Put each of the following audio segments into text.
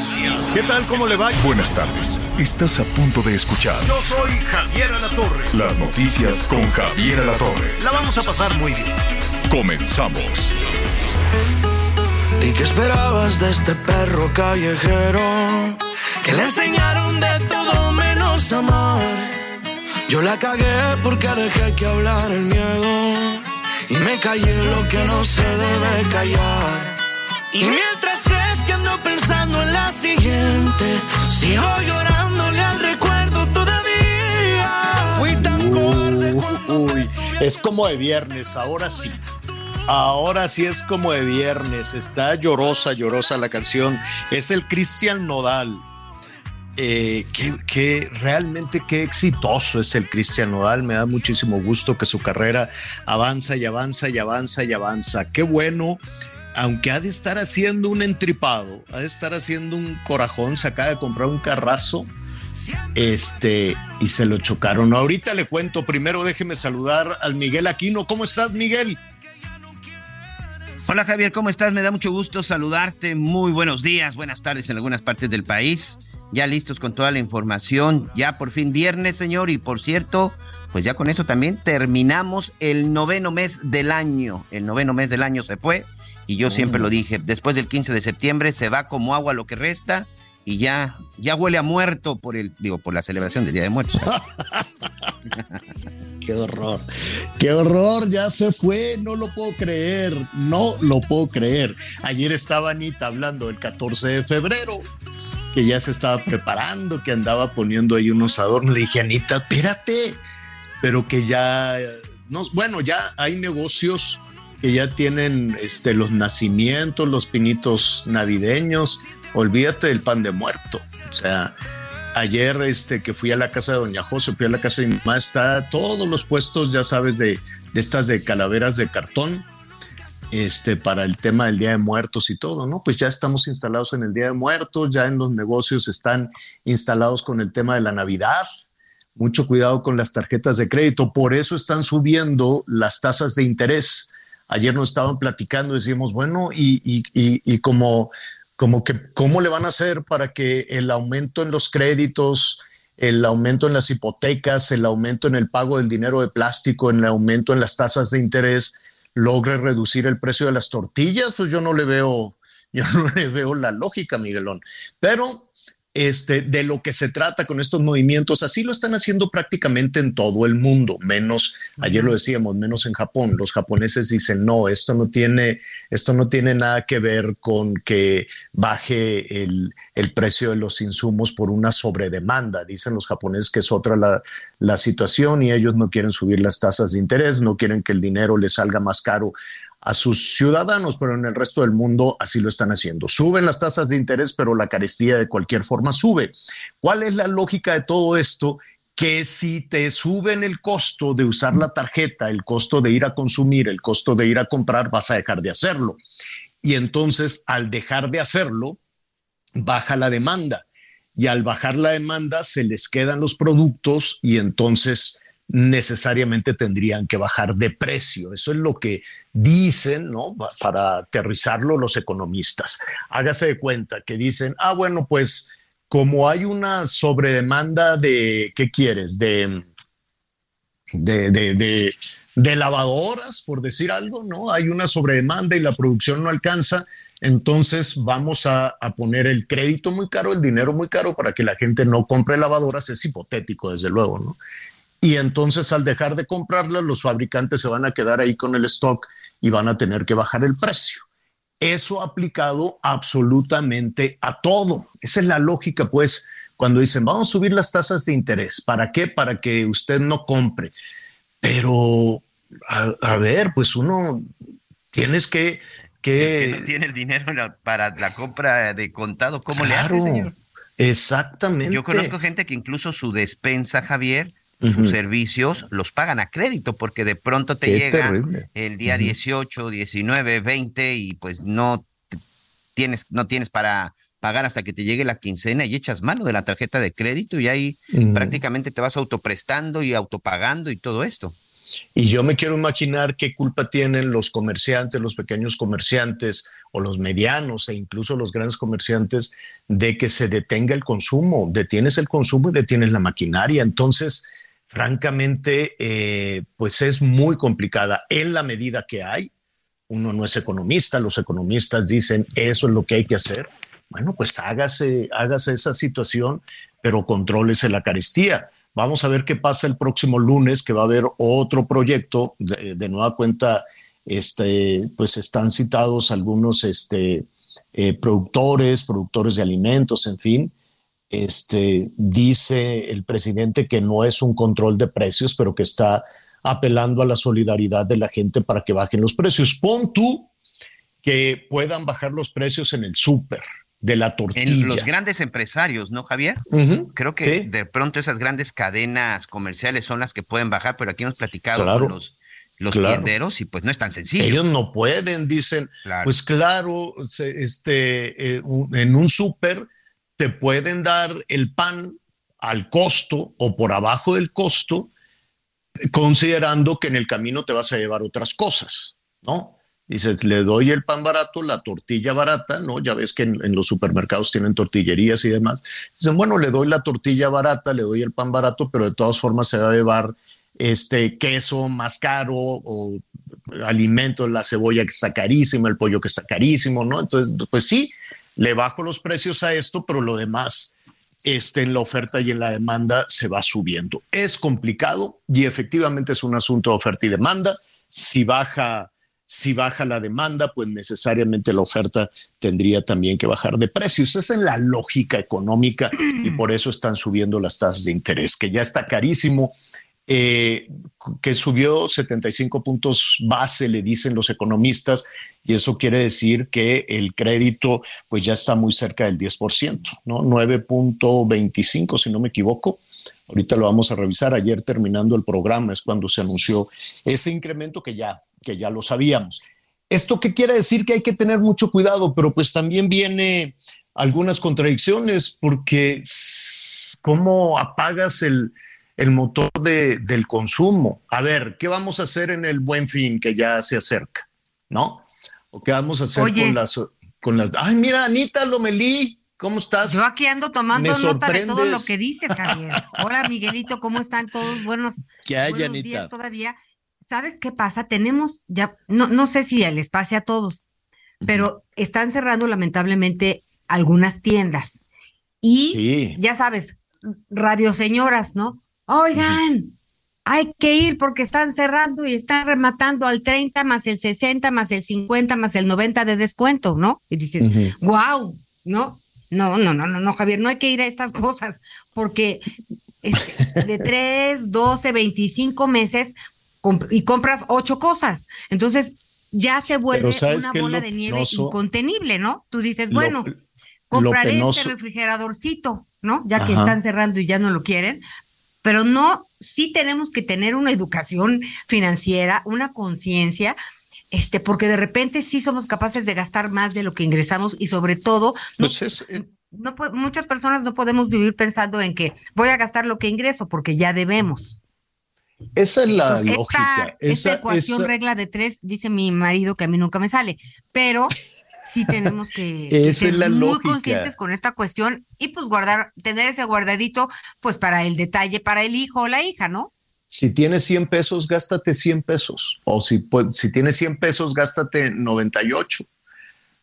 Noticias. ¿Qué tal? ¿Cómo le va? Buenas tardes. Estás a punto de escuchar Yo soy Javier Alatorre. las noticias con Javier Alatorre. La vamos a pasar muy bien. Comenzamos. ¿Y qué esperabas de este perro callejero? Que le enseñaron de todo menos amar. Yo la cagué porque dejé que hablar el miedo. Y me callé lo que no se debe callar. Y mientras ando pensando en la siguiente, sigo llorándole al recuerdo todavía. Fui tan cobarde Uy, es como de viernes, ahora sí. Ahora sí es como de viernes. Está llorosa, llorosa la canción. Es el Cristian Nodal. Eh, que, que realmente qué exitoso es el Cristian Nodal. Me da muchísimo gusto que su carrera avanza y avanza y avanza y avanza. Qué bueno. Aunque ha de estar haciendo un entripado, ha de estar haciendo un corajón, se acaba de comprar un carrazo este, y se lo chocaron. Ahorita le cuento, primero déjeme saludar al Miguel Aquino. ¿Cómo estás, Miguel? Hola Javier, ¿cómo estás? Me da mucho gusto saludarte. Muy buenos días, buenas tardes en algunas partes del país. Ya listos con toda la información. Ya por fin viernes, señor. Y por cierto, pues ya con eso también terminamos el noveno mes del año. El noveno mes del año se fue. Y yo siempre lo dije, después del 15 de septiembre se va como agua lo que resta. Y ya, ya huele a muerto por el, digo, por la celebración del Día de Muertos. Qué horror, qué horror, ya se fue, no lo puedo creer, no lo puedo creer. Ayer estaba Anita hablando del 14 de febrero, que ya se estaba preparando, que andaba poniendo ahí unos adornos. Le dije, Anita, espérate, pero que ya, no, bueno, ya hay negocios que ya tienen este, los nacimientos, los pinitos navideños, olvídate del pan de muerto, o sea, ayer este, que fui a la casa de Doña José, fui a la casa de mi mamá, está todos los puestos, ya sabes, de, de estas de calaveras de cartón, este, para el tema del Día de Muertos y todo, ¿no? Pues ya estamos instalados en el Día de Muertos, ya en los negocios están instalados con el tema de la Navidad. Mucho cuidado con las tarjetas de crédito, por eso están subiendo las tasas de interés. Ayer nos estaban platicando, decíamos, bueno, y, y, y, como como que cómo le van a hacer para que el aumento en los créditos, el aumento en las hipotecas, el aumento en el pago del dinero de plástico, el aumento en las tasas de interés logre reducir el precio de las tortillas, pues yo no le veo, yo no le veo la lógica, Miguelón. Pero este, de lo que se trata con estos movimientos, así lo están haciendo prácticamente en todo el mundo, menos, ayer lo decíamos, menos en Japón. Los japoneses dicen, no, esto no tiene, esto no tiene nada que ver con que baje el, el precio de los insumos por una sobredemanda. Dicen los japoneses que es otra la, la situación y ellos no quieren subir las tasas de interés, no quieren que el dinero les salga más caro a sus ciudadanos, pero en el resto del mundo así lo están haciendo. Suben las tasas de interés, pero la carestía de cualquier forma sube. ¿Cuál es la lógica de todo esto? Que si te suben el costo de usar la tarjeta, el costo de ir a consumir, el costo de ir a comprar, vas a dejar de hacerlo. Y entonces, al dejar de hacerlo, baja la demanda. Y al bajar la demanda, se les quedan los productos y entonces necesariamente tendrían que bajar de precio. Eso es lo que dicen, ¿no? Para aterrizarlo los economistas. Hágase de cuenta que dicen, ah, bueno, pues como hay una sobredemanda de, ¿qué quieres? De, de, lavadoras, por decir algo, ¿no? Hay una sobredemanda y la producción no alcanza, entonces vamos a, a, poner el crédito muy caro, el dinero muy caro para que la gente no compre lavadoras, es hipotético, desde luego, ¿no? Y entonces al dejar de comprarlas, los fabricantes se van a quedar ahí con el stock y van a tener que bajar el precio. Eso aplicado absolutamente a todo. Esa es la lógica, pues, cuando dicen, vamos a subir las tasas de interés. ¿Para qué? Para que usted no compre. Pero, a, a ver, pues uno tienes que que no tiene el dinero para la compra de contado, ¿cómo le hace, señor? Exactamente. Yo conozco gente que incluso su despensa, Javier, sus servicios los pagan a crédito porque de pronto te llega el día 18, 19, 20 y pues no tienes, no tienes para pagar hasta que te llegue la quincena y echas mano de la tarjeta de crédito y ahí prácticamente te vas autoprestando y autopagando y todo esto. Y yo me quiero imaginar qué culpa tienen los comerciantes, los pequeños comerciantes o los medianos e incluso los grandes comerciantes de que se detenga el consumo. Detienes el consumo y detienes la maquinaria. Entonces, francamente, eh, pues es muy complicada en la medida que hay. Uno no es economista, los economistas dicen eso es lo que hay que hacer. Bueno, pues hágase, esa situación, pero contrólese la carestía. Vamos a ver qué pasa el próximo lunes, que va a haber otro proyecto. De, nueva cuenta, este, pues están citados algunos este, eh, productores, productores de alimentos, en fin, este, dice el presidente que no es un control de precios, pero que está apelando a la solidaridad de la gente para que bajen los precios. Pon tú que puedan bajar los precios en el súper de la tortilla. En los grandes empresarios, ¿no, Javier? Creo que de pronto esas grandes cadenas comerciales son las que pueden bajar, pero aquí hemos platicado con los, los tienderos y pues no es tan sencillo. Ellos no pueden, dicen, pues claro, este, eh, en un súper te pueden dar el pan al costo o por abajo del costo, considerando que en el camino te vas a llevar otras cosas, ¿no? Dices, le doy el pan barato, la tortilla barata, ¿no? Ya ves que en, los supermercados tienen tortillerías y demás. Dicen, bueno, le doy la tortilla barata, le doy el pan barato, pero de todas formas se va a llevar este queso más caro o alimentos, la cebolla que está carísima, el pollo que está carísimo, ¿no? Entonces, pues sí, le bajo los precios a esto, pero lo demás este, en la oferta y en la demanda se va subiendo. Es complicado y efectivamente es un asunto de oferta y demanda. Si baja, si baja la demanda, pues necesariamente la oferta tendría también que bajar de precios. Esa es la lógica económica y por eso están subiendo las tasas de interés, que ya está carísimo eh, que subió 75 puntos base, le dicen los economistas, y eso quiere decir que el crédito pues ya está muy cerca del 10%, ¿no? 9.25 si no me equivoco. Ahorita lo vamos a revisar. Ayer terminando el programa es cuando se anunció ese incremento que ya, que ya lo sabíamos. ¿Esto qué quiere decir? Que hay que tener mucho cuidado, pero pues también viene algunas contradicciones porque ¿cómo apagas el, el motor de, del consumo. A ver, ¿qué vamos a hacer en el buen fin que ya se acerca? ¿No? ¿O qué vamos a hacer con las, con las... Ay, mira, Anita Lomelí, ¿cómo estás? Yo aquí ando tomando nota de todo lo que dices, Javier. Hola, Miguelito, ¿cómo están todos? Buenos, ¿Qué hay, Anita? todavía. ¿Sabes qué pasa? Tenemos ya, no, no sé si les pase a todos, pero están cerrando lamentablemente algunas tiendas. Y ya sabes, radio señoras, ¿no? Oigan, hay que ir porque están cerrando y están rematando al 30 más el 60 más el 50 más el 90 de descuento, ¿no? Y dices, wow, ¿no? No, no, no, no, no, Javier, no hay que ir a estas cosas porque este, de 3, 12, 25 meses y compras ocho cosas. Entonces ya se vuelve una bola de nieve incontenible, ¿no? Tú dices, bueno, compraré este refrigeradorcito, ¿no? Ya que están cerrando y ya no lo quieren, pero no, sí tenemos que tener una educación financiera, una conciencia, este, porque de repente sí somos capaces de gastar más de lo que ingresamos y sobre todo, pues eh, muchas personas no podemos vivir pensando en que voy a gastar lo que ingreso porque ya debemos. Esa es la lógica. Esa, ecuación regla de tres, dice mi marido que a mí nunca me sale, pero sí tenemos que, ser muy conscientes con esta cuestión y pues guardar, tener ese guardadito pues para el detalle, para el hijo o la hija, ¿no? Si tienes 100 pesos, gástate 100 pesos. O si, pues, si tienes 100 pesos, gástate 98.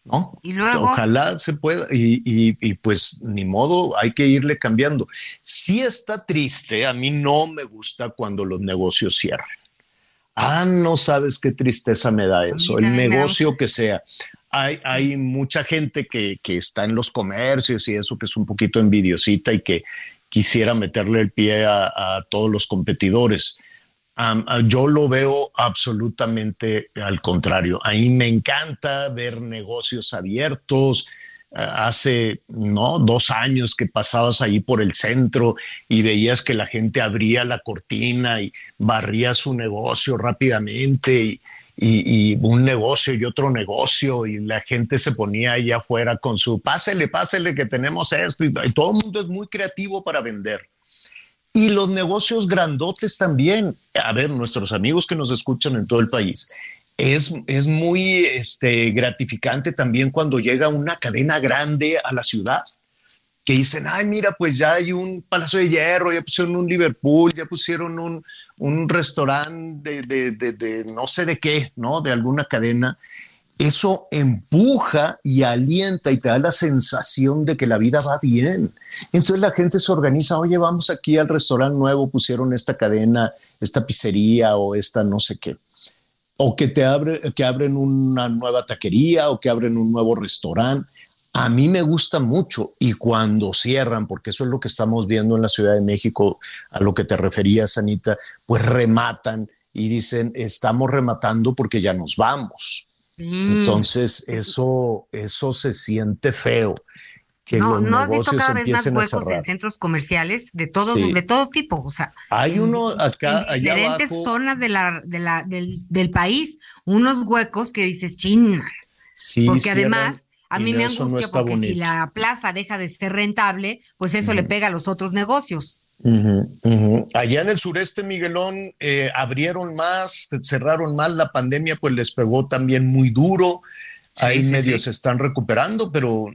¿no? Y luego. Ojalá se pueda, y, y, y, pues ni modo, hay que irle cambiando. Sí está triste, a mí no me gusta cuando los negocios cierran. Ah, no sabes qué tristeza me da eso, el negocio que sea hay, mucha gente que, está en los comercios y eso que es un poquito envidiosita y que quisiera meterle el pie a, todos los competidores. yo lo veo absolutamente al contrario. Ahí me encanta ver negocios abiertos. hace no dos años que pasabas ahí por el centro y veías que la gente abría la cortina y barría su negocio rápidamente y, y, un negocio y otro negocio y la gente se ponía allá afuera con su pásele, pásele que tenemos esto y, todo el mundo es muy creativo para vender. Y los negocios grandotes también, a ver, nuestros amigos que nos escuchan en todo el país, es, es muy este, gratificante también cuando llega una cadena grande a la ciudad que dicen, ay, mira, pues ya hay un Palacio de Hierro, ya pusieron un Liverpool, ya pusieron un, un restaurante de, de, de, no sé de qué, ¿no? De alguna cadena. Eso empuja y alienta y te da la sensación de que la vida va bien. Entonces la gente se organiza, oye, vamos aquí al restaurante nuevo, pusieron esta cadena, esta pizzería o esta no sé qué o que te abre, que abren una nueva taquería o que abren un nuevo restaurante a mí me gusta mucho y cuando cierran, porque eso es lo que estamos viendo en la Ciudad de México, a lo que te referías, Anita, pues rematan y dicen, estamos rematando porque ya nos vamos. Mm. Entonces, eso, eso se siente feo. Que no, los no has visto cada vez más huecos en centros comerciales de todo, de todo tipo. O sea, hay uno acá, en diferentes zonas de la, de la, del, del, país, unos huecos que dices, chin, sí, porque además a mí me angustia porque si la plaza deja de ser rentable, pues eso le pega a los otros negocios. Allá en el sureste, Miguelón, eh, abrieron más, cerraron más, la pandemia pues les pegó también muy duro. Ahí medios se están recuperando, pero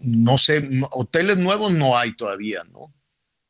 no sé, hoteles nuevos no hay todavía, ¿no?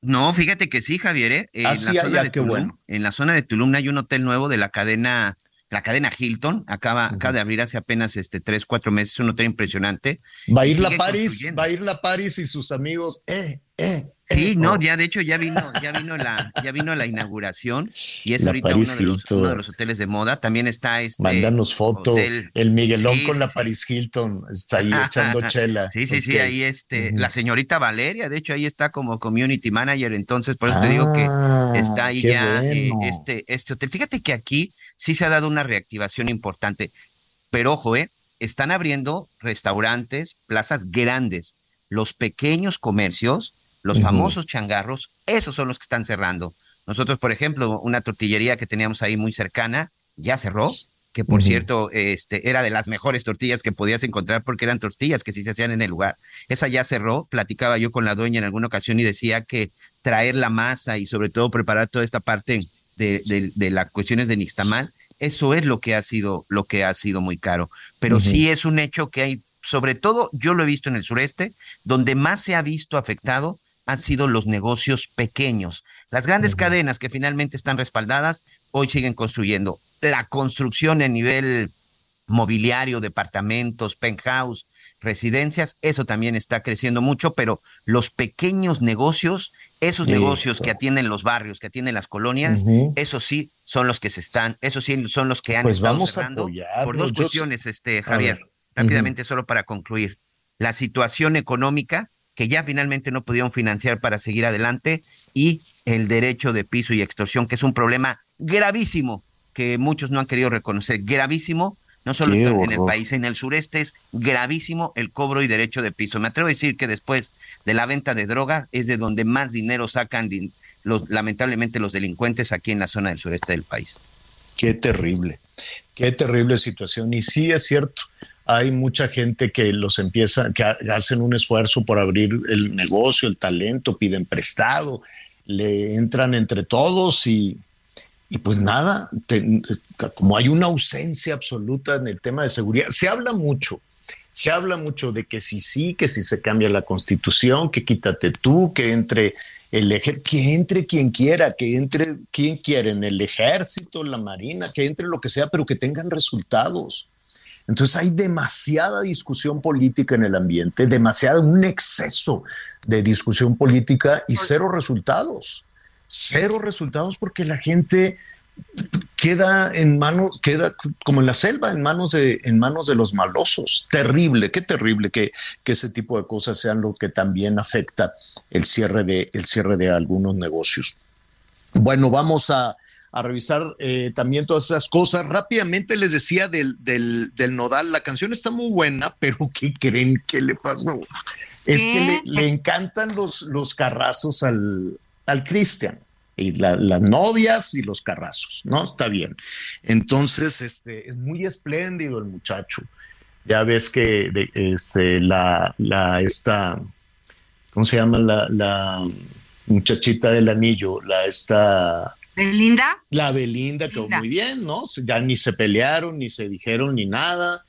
No, fíjate que sí, Javier, ¿eh? En, ah, la zona de Tulum, en la zona de Tulum hay un hotel nuevo de la cadena la cadena Hilton, acaba, acaba de abrir hace apenas este, tres, cuatro meses, un hotel impresionante. Va a ir la Paris, va a ir la Paris y sus amigos, eh, eh, Sí, eh, no, oh. ya de hecho ya vino, ya vino la, ya vino la inauguración y es ahorita uno de, los, uno de, los, hoteles de moda. También está este. Mándanos foto. el Miguelón con la Paris Hilton está ahí echando chela. Sí, sí, sí. Ahí este, la señorita Valeria, de hecho ahí está como community manager. Entonces, por eso te digo que ah, está ahí ya eh, este, este hotel. Fíjate que aquí sí se ha dado una reactivación importante, pero ojo, eh, están abriendo restaurantes, plazas grandes. Los pequeños comercios los famosos changarros, esos son los que están cerrando. Nosotros, por ejemplo, una tortillería que teníamos ahí muy cercana, ya cerró, que por cierto, este, era de las mejores tortillas que podías encontrar porque eran tortillas que sí se hacían en el lugar. Esa ya cerró, platicaba yo con la dueña en alguna ocasión y decía que traer la masa y sobre todo preparar toda esta parte de, de, las cuestiones de nixtamal, eso es lo que ha sido, lo que ha sido muy caro. Pero sí es un hecho que hay, sobre todo yo lo he visto en el sureste, donde más se ha visto afectado han sido los negocios pequeños. Las grandes cadenas que finalmente están respaldadas hoy siguen construyendo. La construcción a nivel mobiliario, departamentos, penthouse, residencias, eso también está creciendo mucho, pero los pequeños negocios, esos negocios que atienden los barrios, que atienden las colonias, esos sí son los que se están, esos sí son los que han pues estado vamos cerrando por dos cuestiones, este Javier, rápidamente solo para concluir. La situación económica que ya finalmente no pudieron financiar para seguir adelante y el derecho de piso y extorsión, que es un problema gravísimo que muchos no han querido reconocer, gravísimo, no solo en el país, en el sureste es gravísimo el cobro y derecho de piso. Me atrevo a decir que después de la venta de drogas es de donde más dinero sacan los, lamentablemente los delincuentes aquí en la zona del sureste del país. Qué terrible, qué terrible situación. Y sí es cierto, hay mucha gente que los empieza, que hacen un esfuerzo por abrir el negocio, el talento, piden prestado, le entran entre todos y, y pues nada, como hay una ausencia absoluta en el tema de seguridad, se habla mucho, se habla mucho de que si sí, que si se cambia la constitución, que quítate tú, que entre el ejército, que entre quien quiera, que entre quien quiera, en el ejército, la marina, que entre lo que sea, pero que tengan resultados. Entonces hay demasiada discusión política en el ambiente, demasiado, un exceso de discusión política y cero resultados. Cero resultados porque la gente queda en manos, queda como en la selva, en manos de, en manos de los malosos. Terrible, qué terrible que, que ese tipo de cosas sean lo que también afecta el cierre de, el cierre de algunos negocios. Bueno, vamos a, a revisar eh, también todas esas cosas. Rápidamente les decía del, del, del, Nodal, la canción está muy buena, pero ¿qué creen que le pasó? Es que le, encantan los, los carrazos al, al Cristian y las novias y los carrazos, ¿no? Está bien. Entonces, este, es muy espléndido el muchacho. Ya ves que este, la, la, esta, ¿cómo se llama? La, la muchachita del anillo, la esta ¿Belinda? La Belinda quedó muy bien, ¿no? Ya ni se pelearon, ni se dijeron, ni nada.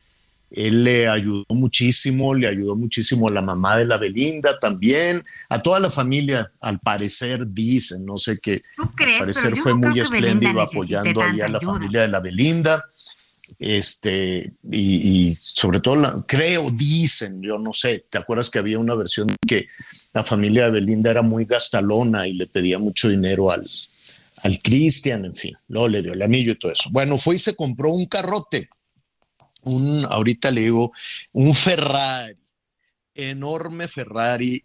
Él le ayudó muchísimo, le ayudó muchísimo a la mamá de la Belinda también, a toda la familia, al parecer dicen, no sé qué. Al parecer fue muy espléndido apoyando ahí a la familia de la Belinda. Este, y, sobre todo, creo, dicen, yo no sé, ¿te acuerdas que había una versión que la familia de Belinda era muy gastalona y le pedía mucho dinero al, al Cristian, en fin, luego le dio el anillo y todo eso. Bueno, fue y se compró un carrote, un, ahorita le digo, un Ferrari, enorme Ferrari,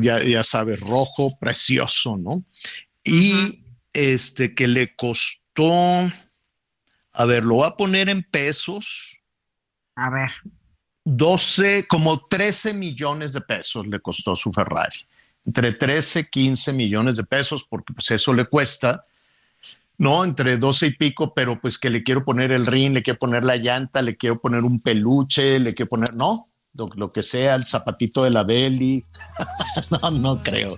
ya, ya sabes, rojo, precioso, ¿no? Y este que le costó, a ver, lo voy a poner en pesos. A ver. 12, como 13 millones de pesos le costó su Ferrari entre 13, 15 millones de pesos, porque pues eso le cuesta, ¿no? Entre 12 y pico, pero pues que le quiero poner el ring, le quiero poner la llanta, le quiero poner un peluche, le quiero poner, no, lo, que sea, el zapatito de la Belly. no, no creo.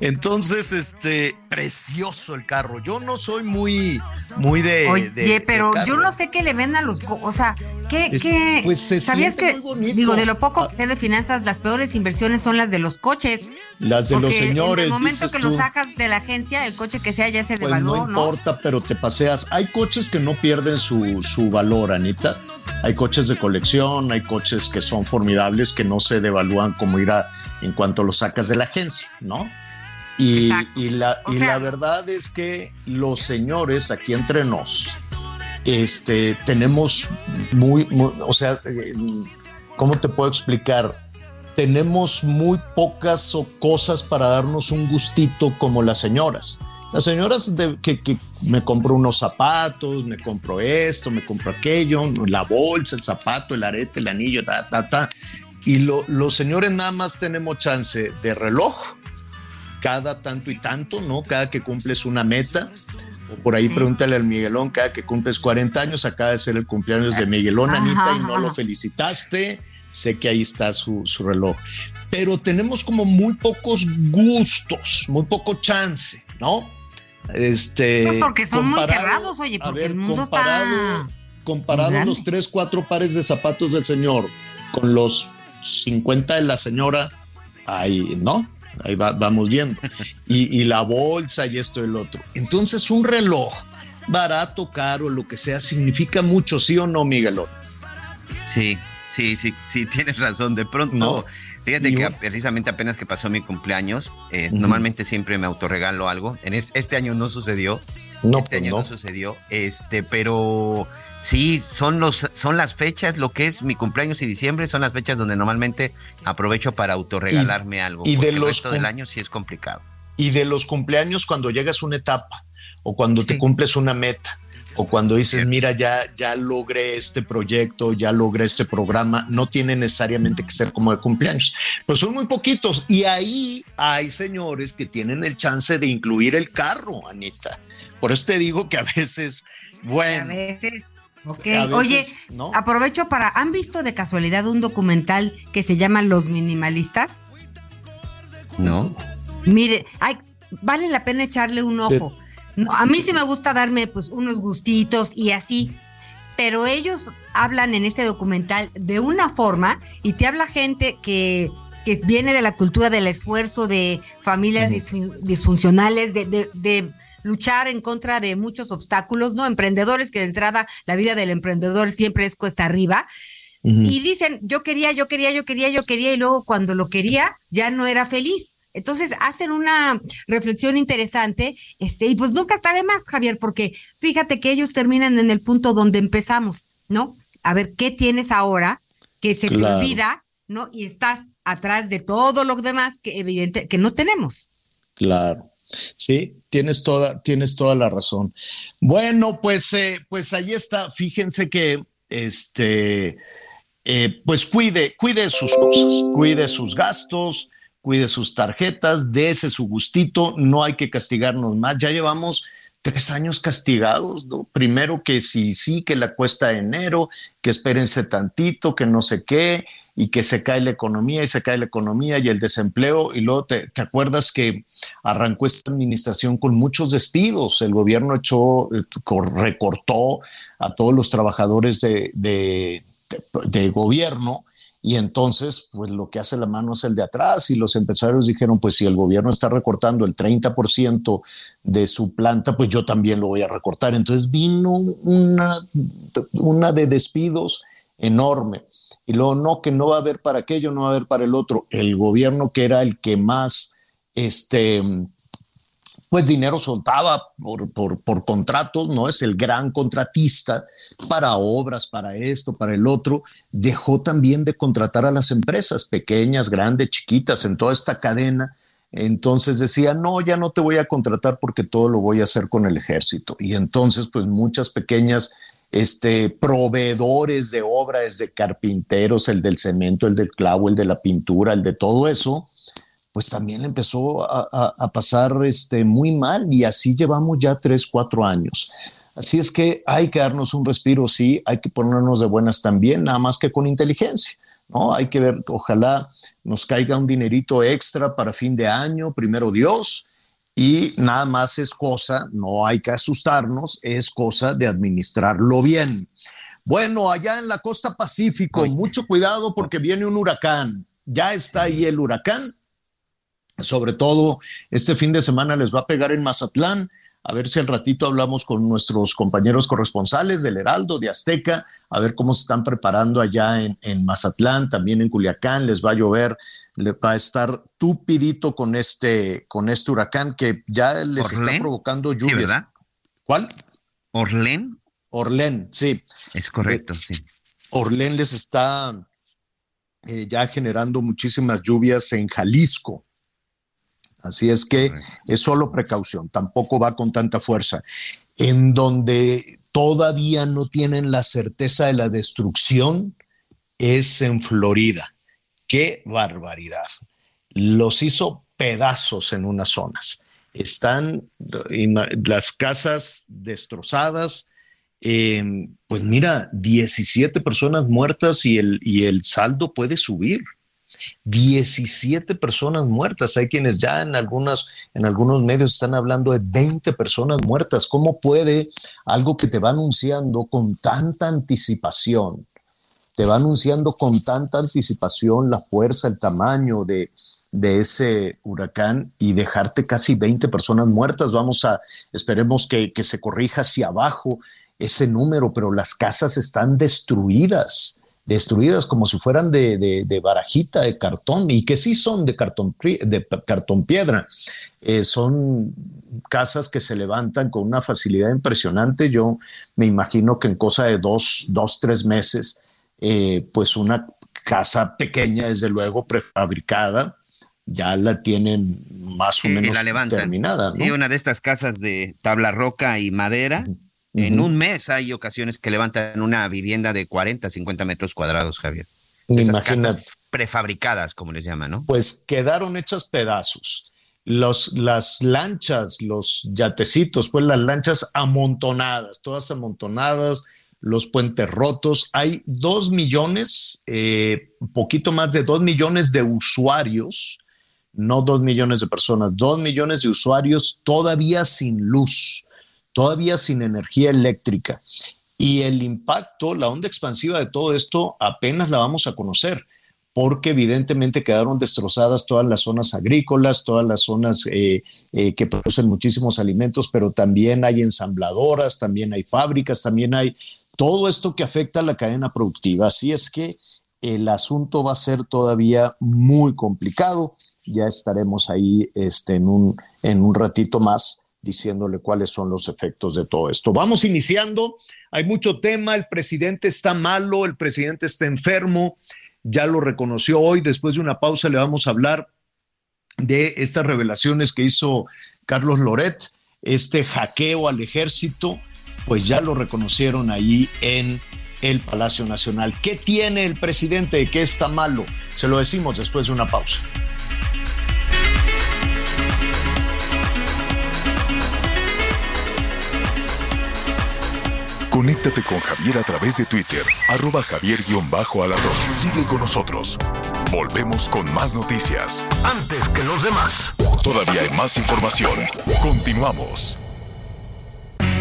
Entonces, este, precioso el carro. Yo no soy muy, muy de. Oye, pero yo no sé qué le ven a los. O sea, ¿qué. qué pues se ¿Sabías que, digo, de lo poco ah. que es de finanzas, las peores inversiones son las de los coches? Las de los señores. En el momento que lo sacas de la agencia, el coche que sea ya se pues devaluó, no importa, pero te paseas. Hay coches que no pierden su, su valor, Anita hay coches de colección, hay coches que son formidables, que no se devalúan como irá en cuanto los sacas de la agencia, ¿no? Y, la, y la verdad es que los señores aquí entre nos, este, tenemos muy, o sea, eh, ¿cómo te puedo explicar? Tenemos muy pocas cosas para darnos un gustito como las señoras. Las señoras que, me compro unos zapatos, me compro esto, me compro aquello, la bolsa, el zapato, el arete, el anillo, ta, ta, ta. Y los señores nada más tenemos chance de reloj cada tanto y tanto, ¿no? Cada que cumples una meta. Por ahí pregúntale al Miguelón, cada que cumples 40 años, acaba de ser el cumpleaños de Miguelón, Anita, y no lo felicitaste. Sé que ahí está su, su reloj. Pero tenemos como muy pocos gustos, muy poco chance, ¿no? Este, pues porque son muy cerrados, oye, porque el mundo comparado, está comparado los tres, cuatro pares de zapatos del señor con los 50 de la señora, ahí, ¿no? Ahí vamos viendo. Y, la bolsa y esto y el otro. Entonces, un reloj barato, caro, lo que sea, significa mucho, ¿sí o no, Miguelón? Sí, sí, sí, sí, tienes razón. De pronto, no. Fíjate que precisamente apenas que pasó mi cumpleaños, eh, normalmente siempre me autorregalo algo. En este, año no sucedió. No, este pues año no. sucedió. Este, pero sí, son los, son las fechas, lo que es mi cumpleaños y diciembre, son las fechas donde normalmente aprovecho para autorregalarme algo. Y de el resto del año sí es complicado. Y de los cumpleaños cuando llegas a una etapa o cuando te cumples una meta o cuando dices, mira, ya, ya logré este proyecto, ya logré este programa, no tiene necesariamente que ser como de cumpleaños, pues son muy poquitos. Y ahí hay señores que tienen el chance de incluir el carro, Anita. Por eso te digo que a veces, bueno. A veces. Oye, aprovecho para, ¿han visto de casualidad un documental que se llama Los Minimalistas? No. Mire, ay, vale la pena echarle un ojo a mí sí me gusta darme pues unos gustitos y así, pero ellos hablan en este documental de una forma y te habla gente que, que viene de la cultura del esfuerzo, de familias disfuncionales, de, de, luchar en contra de muchos obstáculos, ¿no? Emprendedores que de entrada la vida del emprendedor siempre es cuesta arriba. Y dicen, yo quería, yo quería, yo quería, yo quería, y luego cuando lo quería ya no era feliz. Entonces hacen una reflexión interesante, este, y pues nunca está de más, Javier, porque fíjate que ellos terminan en el punto donde empezamos, ¿no? A ver, ¿qué tienes ahora que se te olvida, ¿no? Y estás atrás de todo lo demás que evidente que no tenemos. Claro, Sí, tienes toda, tienes toda la razón. Bueno, pues, eh, pues ahí está. Fíjense que este, eh, pues cuide, cuide sus cosas, cuide sus gastos, cuide sus tarjetas, dése su gustito, no hay que castigarnos más. Ya llevamos tres años castigados, ¿no? Primero que sí, sí, que la cuesta enero, que espérense tantito, que no sé qué, y que se cae la economía y se cae la economía y el desempleo. Y luego te, acuerdas que arrancó esta administración con muchos despidos. El gobierno echó, eh, recortó a todos los trabajadores de, de gobierno y entonces, pues lo que hace la mano es el de atrás y los empresarios dijeron, pues si el gobierno está recortando el 30% de su planta, pues yo también lo voy a recortar. Entonces vino una, una de despidos enorme. Y luego no, que no va a haber para aquello, no va a haber para el otro. El gobierno que era el que más, este, pues dinero soltaba por, por, contratos, ¿no? Es el gran contratista para obras, para esto, para el otro. Dejó también de contratar a las empresas pequeñas, grandes, chiquitas, en toda esta cadena. Entonces decía, no, ya no te voy a contratar porque todo lo voy a hacer con el ejército. Y entonces, pues muchas pequeñas este, proveedores de obras, de carpinteros, el del cemento, el del clavo, el de la pintura, el de todo eso, pues también empezó a, pasar este, muy mal y así llevamos ya tres, cuatro años. Así es que hay que darnos un respiro, sí, hay que ponernos de buenas también, nada más que con inteligencia, ¿no? Hay que ver, ojalá nos caiga un dinerito extra para fin de año, primero Dios, y nada más es cosa, no hay que asustarnos, es cosa de administrarlo bien. Bueno, allá en la costa Pacífico, mucho cuidado porque viene un huracán. Ya está ahí el huracán sobre todo este fin de semana les va a pegar en Mazatlán. A ver si al ratito hablamos con nuestros compañeros corresponsales del Heraldo, de Azteca, a ver cómo se están preparando allá en, Mazatlán, también en Culiacán, les va a llover, les va a estar tupidito con este, con este huracán que ya les está provocando lluvias. Sí, ¿verdad? ¿Cuál? Orlén. Orlén, sí. Es correcto, sí. Orlén les está eh, ya generando muchísimas lluvias en Jalisco. Así es que es solo precaución, tampoco va con tanta fuerza. En donde todavía no tienen la certeza de la destrucción es en Florida. ¡Qué barbaridad! Los hizo pedazos en unas zonas. Están las casas destrozadas. Eh, pues mira, 17 personas muertas y el, y el saldo puede subir. 17 personas muertas. Hay quienes ya en, algunas, en algunos medios están hablando de 20 personas muertas. ¿Cómo puede algo que te va anunciando con tanta anticipación, te va anunciando con tanta anticipación la fuerza, el tamaño de, de ese huracán y dejarte casi 20 personas muertas? Vamos a, esperemos que, que se corrija hacia abajo ese número, pero las casas están destruidas destruidas como si fueran de, de, barajita, de cartón, y que sí son de cartón, de cartón piedra. Eh, son casas que se levantan con una facilidad impresionante. Yo me imagino que en cosa de dos, dos tres meses, eh, pues una casa pequeña, desde luego, prefabricada, ya la tienen más o menos terminada. Sí, una de estas casas de tabla roca y madera. En un mes hay ocasiones que levantan una vivienda de 40, 50 metros cuadrados, Javier. Imagínate. Prefabricadas, como les llaman, ¿no? Pues quedaron hechas pedazos. Los, las lanchas, los yatecitos, pues las lanchas amontonadas, todas amontonadas, los puentes rotos. Hay dos millones, eh, poquito más de dos millones de usuarios, no dos millones de personas, dos millones de usuarios todavía sin luz todavía sin energía eléctrica. Y el impacto, la onda expansiva de todo esto apenas la vamos a conocer, porque evidentemente quedaron destrozadas todas las zonas agrícolas, todas las zonas eh, eh, que producen muchísimos alimentos, pero también hay ensambladoras, también hay fábricas, también hay todo esto que afecta a la cadena productiva. Así es que el asunto va a ser todavía muy complicado. Ya estaremos ahí este, en, un, en un ratito más diciéndole cuáles son los efectos de todo esto. Vamos iniciando, hay mucho tema, el presidente está malo, el presidente está enfermo, ya lo reconoció hoy, después de una pausa le vamos a hablar de estas revelaciones que hizo Carlos Loret, este hackeo al ejército, pues ya lo reconocieron ahí en el Palacio Nacional. ¿Qué tiene el presidente? ¿Qué está malo? Se lo decimos después de una pausa. Conéctate con Javier a través de Twitter, arroba javier-alatón. Sigue con nosotros. Volvemos con más noticias. Antes que los demás. Todavía hay más información. Continuamos.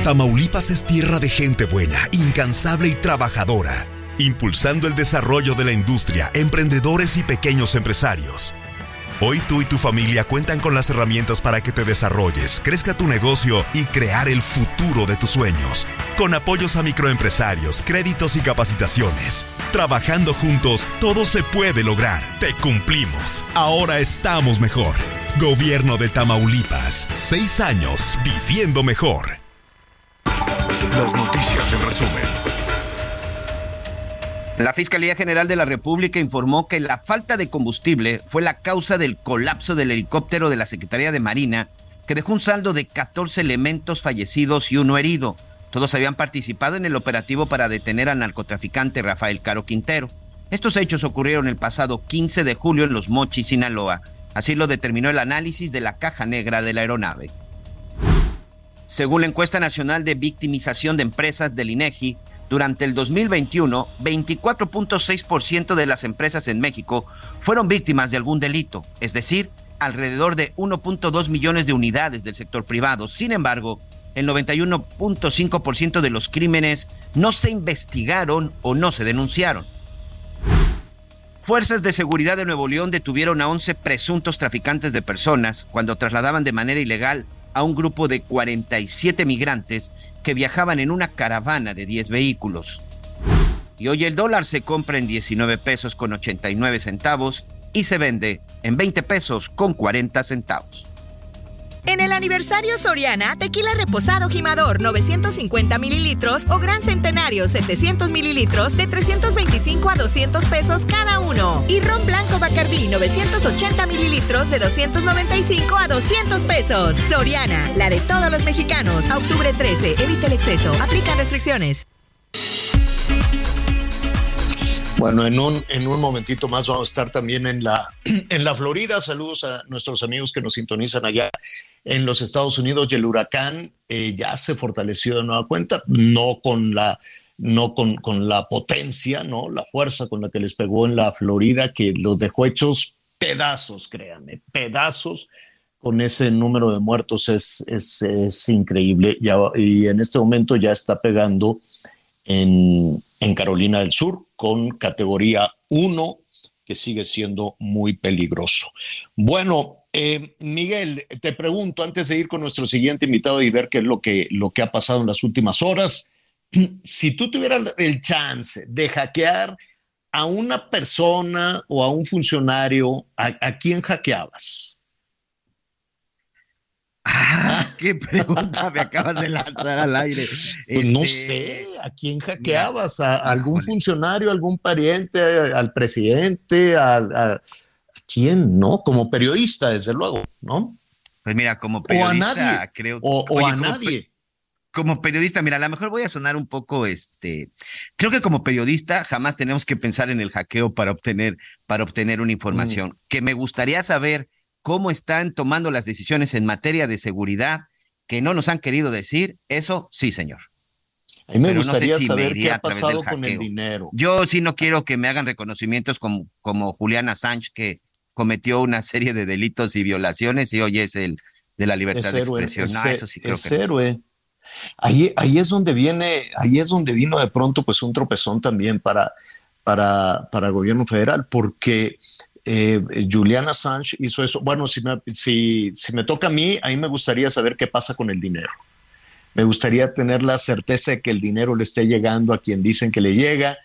Tamaulipas es tierra de gente buena, incansable y trabajadora, impulsando el desarrollo de la industria, emprendedores y pequeños empresarios. Hoy tú y tu familia cuentan con las herramientas para que te desarrolles, crezca tu negocio y crear el futuro de tus sueños. Con apoyos a microempresarios, créditos y capacitaciones. Trabajando juntos, todo se puede lograr. Te cumplimos. Ahora estamos mejor. Gobierno de Tamaulipas. Seis años viviendo mejor. Las noticias en resumen. La Fiscalía General de la República informó que la falta de combustible fue la causa del colapso del helicóptero de la Secretaría de Marina, que dejó un saldo de 14 elementos fallecidos y uno herido. Todos habían participado en el operativo para detener al narcotraficante Rafael Caro Quintero. Estos hechos ocurrieron el pasado 15 de julio en Los Mochis, Sinaloa. Así lo determinó el análisis de la caja negra de la aeronave. Según la encuesta nacional de victimización de empresas del INEGI, durante el 2021, 24.6% de las empresas en México fueron víctimas de algún delito, es decir, alrededor de 1.2 millones de unidades del sector privado. Sin embargo, el 91.5% de los crímenes no se investigaron o no se denunciaron. Fuerzas de seguridad de Nuevo León detuvieron a 11 presuntos traficantes de personas cuando trasladaban de manera ilegal a un grupo de 47 migrantes que viajaban en una caravana de 10 vehículos. Y hoy el dólar se compra en 19 pesos con 89 centavos y se vende en 20 pesos con 40 centavos. En el aniversario Soriana, tequila reposado gimador 950 mililitros o gran centenario 700 mililitros de 325 a 200 pesos cada uno. Y ron blanco Bacardí 980 mililitros de 295 a 200 pesos. Soriana, la de todos los mexicanos. Octubre 13, evita el exceso. Aplica restricciones. Bueno, en un, en un momentito más vamos a estar también en la, en la Florida. Saludos a nuestros amigos que nos sintonizan allá en los Estados Unidos y el huracán eh, ya se fortaleció de nueva cuenta, no con la no con, con, la potencia, ¿no? La fuerza con la que les pegó en la Florida, que los dejó hechos pedazos, créanme, pedazos. Con ese número de muertos es, es, es increíble. Ya, y en este momento ya está pegando en, en Carolina del Sur con categoría 1, que sigue siendo muy peligroso. Bueno, eh, Miguel, te pregunto antes de ir con nuestro siguiente invitado y ver qué es lo que, lo que ha pasado en las últimas horas, si tú tuvieras el chance de hackear a una persona o a un funcionario, ¿a, quién hackeabas? Ah, qué pregunta me acabas de lanzar al aire. Pues no este, sé, ¿a quién hackeabas? ¿A algún funcionario, algún pariente, al presidente, a, quién, ¿no? Como periodista, desde luego, ¿no? Pues mira, como periodista, o a nadie, creo. O, a nadie. Como periodista, mira, a lo mejor voy a sonar un poco, este, creo que como periodista jamás tenemos que pensar en el hackeo para obtener, para obtener una información. Mm. Que me gustaría saber cómo están tomando las decisiones en materia de seguridad que no nos han querido decir, eso sí, señor. A mí me gustaría saber qué ha pasado con el dinero. Yo sí no quiero que me hagan reconocimientos como, como Juliana Sánchez, que cometió una serie de delitos y violaciones y hoy es el de la libertad de expresión. no, eso sí creo es héroe. Ahí, ahí es donde viene, ahí es donde vino de pronto pues un tropezón también para, para, para el gobierno federal, porque eh, Juliana Sánchez hizo eso. Bueno, si me, si, si me toca a mí, a mí me gustaría saber qué pasa con el dinero. Me gustaría tener la certeza de que el dinero le esté llegando a quien dicen que le llega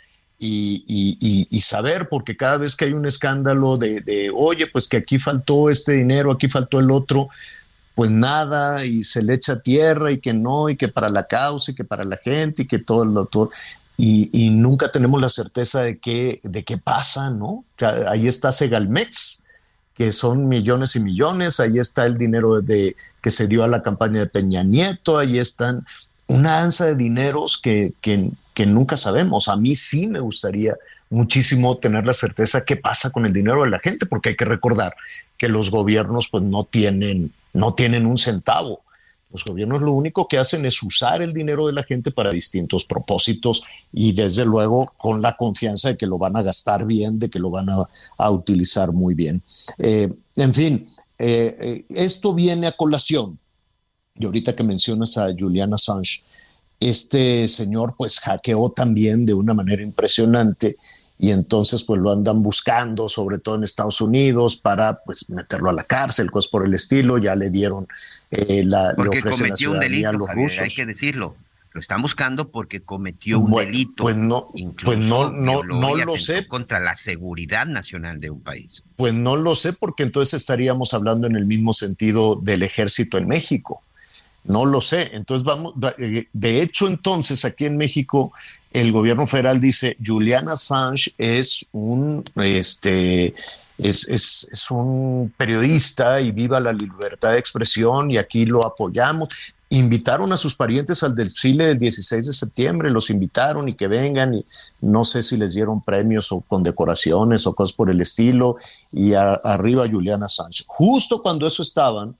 y, saber, porque cada vez que hay un escándalo de, oye, pues que aquí faltó este dinero, aquí faltó el otro, pues nada, y se le echa tierra y que no, y que para la causa y que para la gente y que todo lo todo. Y, nunca tenemos la certeza de qué, de qué pasa, ¿no? ahí está Segalmex, que son millones y millones, ahí está el dinero de, que se dio a la campaña de Peña Nieto, ahí están una ansa de dineros que, que nunca sabemos. A mí sí me gustaría muchísimo tener la certeza qué pasa con el dinero de la gente, porque hay que recordar que los gobiernos pues no tienen, no tienen un centavo. Los gobiernos lo único que hacen es usar el dinero de la gente para distintos propósitos y desde luego con la confianza de que lo van a gastar bien, de que lo van a, utilizar muy bien. Eh, en fin, eh, eh, esto viene a colación. Y ahorita que mencionas a Julian Assange, este señor pues hackeó también de una manera impresionante y entonces pues lo andan buscando, sobre todo en Estados Unidos, para pues meterlo a la cárcel, cosas por el estilo, ya le dieron eh, la... Porque cometió un delito, hay que decirlo. Lo están buscando porque cometió un delito. Pues no, pues no, no, no lo sé. Contra la seguridad nacional de un país. Pues no lo sé porque entonces estaríamos hablando en el mismo sentido del ejército en México. No lo sé. Entonces vamos, eh, de hecho entonces aquí en México el gobierno federal dice Julian Assange es un este es, es, es, un periodista y viva la libertad de expresión y aquí lo apoyamos. Invitaron a sus parientes al desfile del 16 de septiembre, los invitaron y que vengan y no sé si les dieron premios o condecoraciones o cosas por el estilo y arriba Julian Assange. Justo cuando eso estaban,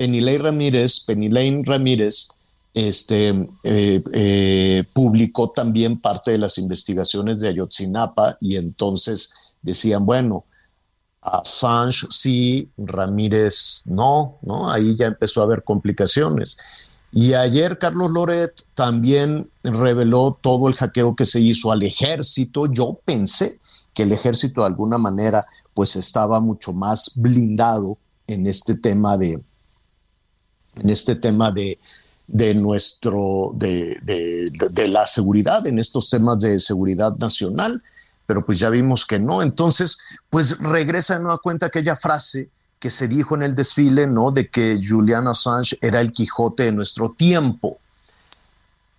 Penilei Ramírez, Penilei Ramírez, este, eh, eh, publicó también parte de las investigaciones de Ayotzinapa y entonces decían, bueno, Assange sí, Ramírez no, ¿no? Ahí ya empezó a haber complicaciones. Y ayer Carlos Loret también reveló todo el hackeo que se hizo al ejército. Yo pensé que el ejército de alguna manera pues estaba mucho más blindado en este tema de, en este tema de, de nuestro, de, de, la seguridad, en estos temas de seguridad nacional, pero pues ya vimos que no. Entonces, pues regresa de nueva cuenta aquella frase que se dijo en el desfile, ¿no? De que Julian Assange era el Quijote de nuestro tiempo.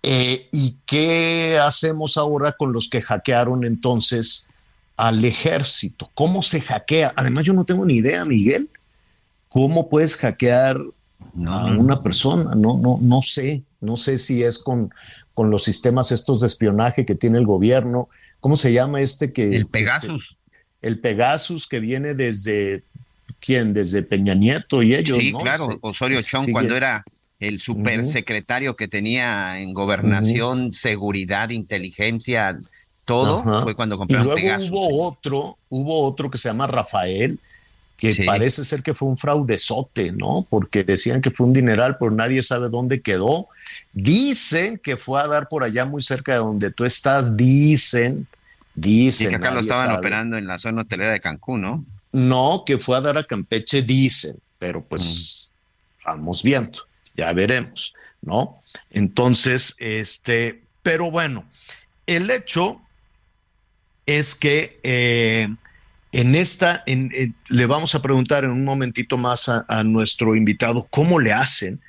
Eh, ¿Y qué hacemos ahora con los que hackearon entonces al ejército? ¿Cómo se hackea? Además, yo no tengo ni idea, Miguel, cómo puedes hackear a una persona, no, no, no sé, no sé si es con, con los sistemas estos de espionaje que tiene el gobierno, ¿cómo se llama este que? El Pegasus. el Pegasus que viene desde, ¿quién? Desde Peña Nieto y ellos, Sí, claro, Osorio Chong cuando era el supersecretario que tenía en gobernación, seguridad, inteligencia, todo, fue cuando compraron y luego hubo otro, hubo otro que se llama Rafael, que parece ser que fue un fraudezote, ¿no? Porque decían que fue un dineral, pero nadie sabe dónde quedó. Dicen que fue a dar por allá muy cerca de donde tú estás, dicen, dicen. Y que acá lo estaban operando en la zona hotelera de Cancún, ¿no? No, que fue a dar a Campeche, dicen, pero pues mm. vamos viendo, ya veremos, ¿no? Entonces, este, pero bueno, el hecho es que eh, en esta, le vamos a preguntar en un momentito más a, nuestro invitado cómo le hacen,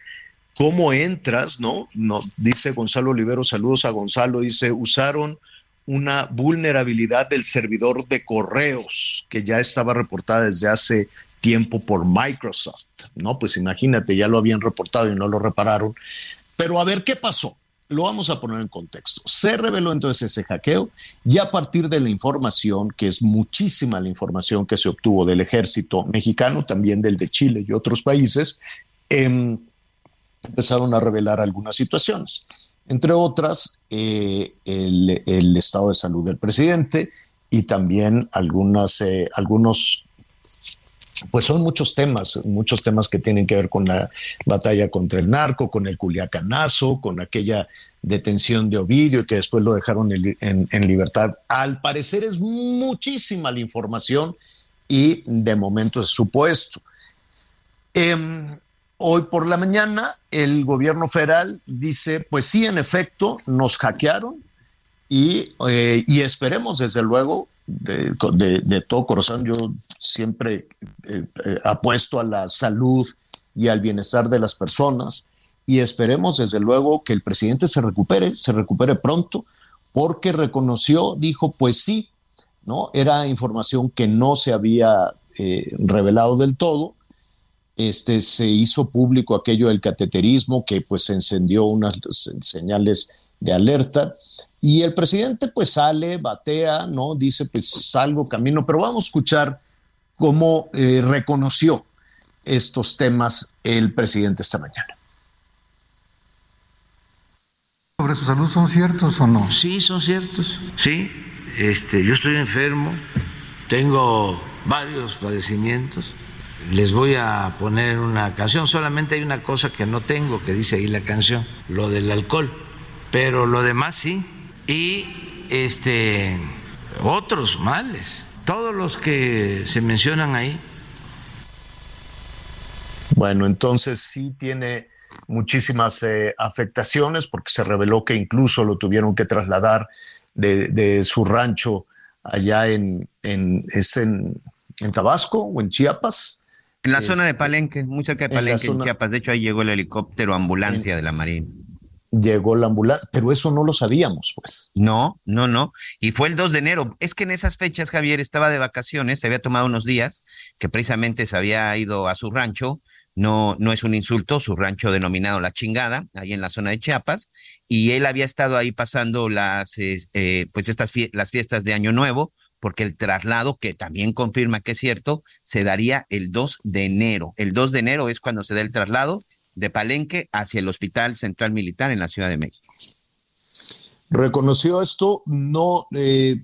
cómo entras, ¿no? Nos dice Gonzalo Olivero, saludos a Gonzalo, dice, usaron una vulnerabilidad del servidor de correos que ya estaba reportada desde hace tiempo por Microsoft, ¿no? Pues imagínate, ya lo habían reportado y no lo repararon. Pero a ver qué pasó lo vamos a poner en contexto. Se reveló entonces ese hackeo y a partir de la información, que es muchísima la información que se obtuvo del ejército mexicano, también del de Chile y otros países, em, empezaron a revelar algunas situaciones. Entre otras, eh, el, estado de salud del presidente y también algunas, eh, algunos pues son muchos temas, muchos temas que tienen que ver con la batalla contra el narco, con el culiacanazo, con aquella detención de Ovidio y que después lo dejaron en, libertad. Al parecer es muchísima la información y de momento es supuesto. Em, hoy por la mañana el gobierno federal dice, pues sí, en efecto, nos hackearon y, eh, y esperemos desde luego de, todo corazón, yo siempre eh, eh, apuesto a la salud y al bienestar de las personas y esperemos desde luego que el presidente se recupere, se recupere pronto, porque reconoció, dijo, pues sí, ¿no? Era información que no se había eh, revelado del todo. Este, se hizo público aquello del cateterismo que pues encendió unas señales de alerta y el presidente pues sale, batea, ¿no? Dice pues salgo camino, pero vamos a escuchar cómo eh, reconoció estos temas el presidente esta mañana. ¿Sobre su salud son ciertos o no? Sí, son ciertos, sí. Este, yo estoy enfermo, tengo varios padecimientos. Les voy a poner una canción, solamente hay una cosa que no tengo, que dice ahí la canción, lo del alcohol, pero lo demás sí. Y este otros males, todos los que se mencionan ahí. Bueno, entonces sí tiene muchísimas eh, afectaciones porque se reveló que incluso lo tuvieron que trasladar de, su rancho allá en, en, en, Tabasco o en Chiapas. En la zona de este, Palenque, muy cerca de Palenque, en, Chiapas. De hecho, ahí llegó el helicóptero ambulancia de la Marina. Llegó la ambulancia, pero eso no lo sabíamos, pues. No, no, no. Y fue el 2 de enero. Es que en esas fechas Javier estaba de vacaciones, se había tomado unos días, que precisamente se había ido a su rancho no, no es un insulto, su rancho denominado La Chingada, ahí en la zona de Chiapas, y él había estado ahí pasando las, eh, pues estas las fiestas de Año Nuevo, porque el traslado, que también confirma que es cierto, se daría el 2 de enero. El 2 de enero es cuando se da el traslado de Palenque hacia el Hospital Central Militar en la Ciudad de México. Reconoció esto, no eh,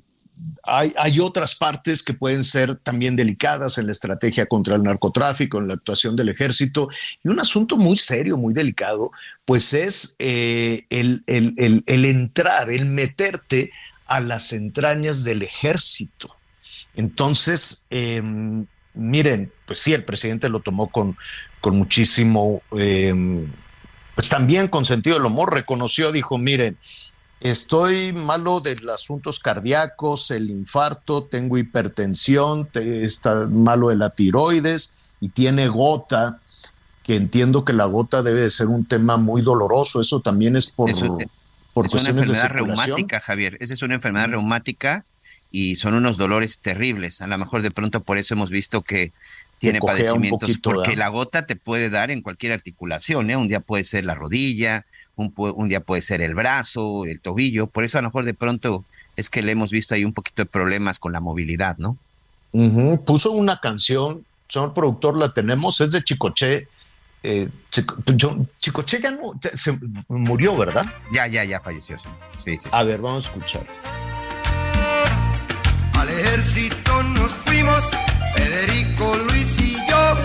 hay, otras partes que pueden ser también delicadas en la estrategia contra el narcotráfico, en la actuación del ejército. Y un asunto muy serio, muy delicado, pues es eh, el, entrar, el meterte a las entrañas del ejército. Entonces, em, miren, pues sí, el presidente lo tomó con, con muchísimo, em, pues también con sentido del humor, reconoció, dijo, miren, Estoy malo de los asuntos cardíacos, el infarto, tengo hipertensión, está malo de la tiroides y tiene gota, que entiendo que la gota debe de ser un tema muy doloroso. Eso también es por, por es una enfermedad reumática, Javier. Esa es una enfermedad reumática y son unos dolores terribles. A lo mejor de pronto por eso hemos visto que tiene padecimientos, porque la gota te puede dar en cualquier articulación, ¿eh? Un día puede ser la rodilla, un, día puede ser el brazo, el tobillo, por eso a lo mejor de pronto es que le hemos visto ahí un poquito de problemas con la movilidad, ¿no? Puso una canción, señor productor, la tenemos, es de Chicoche. Eh, Chicoche ya no, se murió, ¿verdad? Ya, ya, ya falleció. Sí, sí, A ver, vamos a escuchar. Al ejército nos fuimos, Federico, Luis y yo,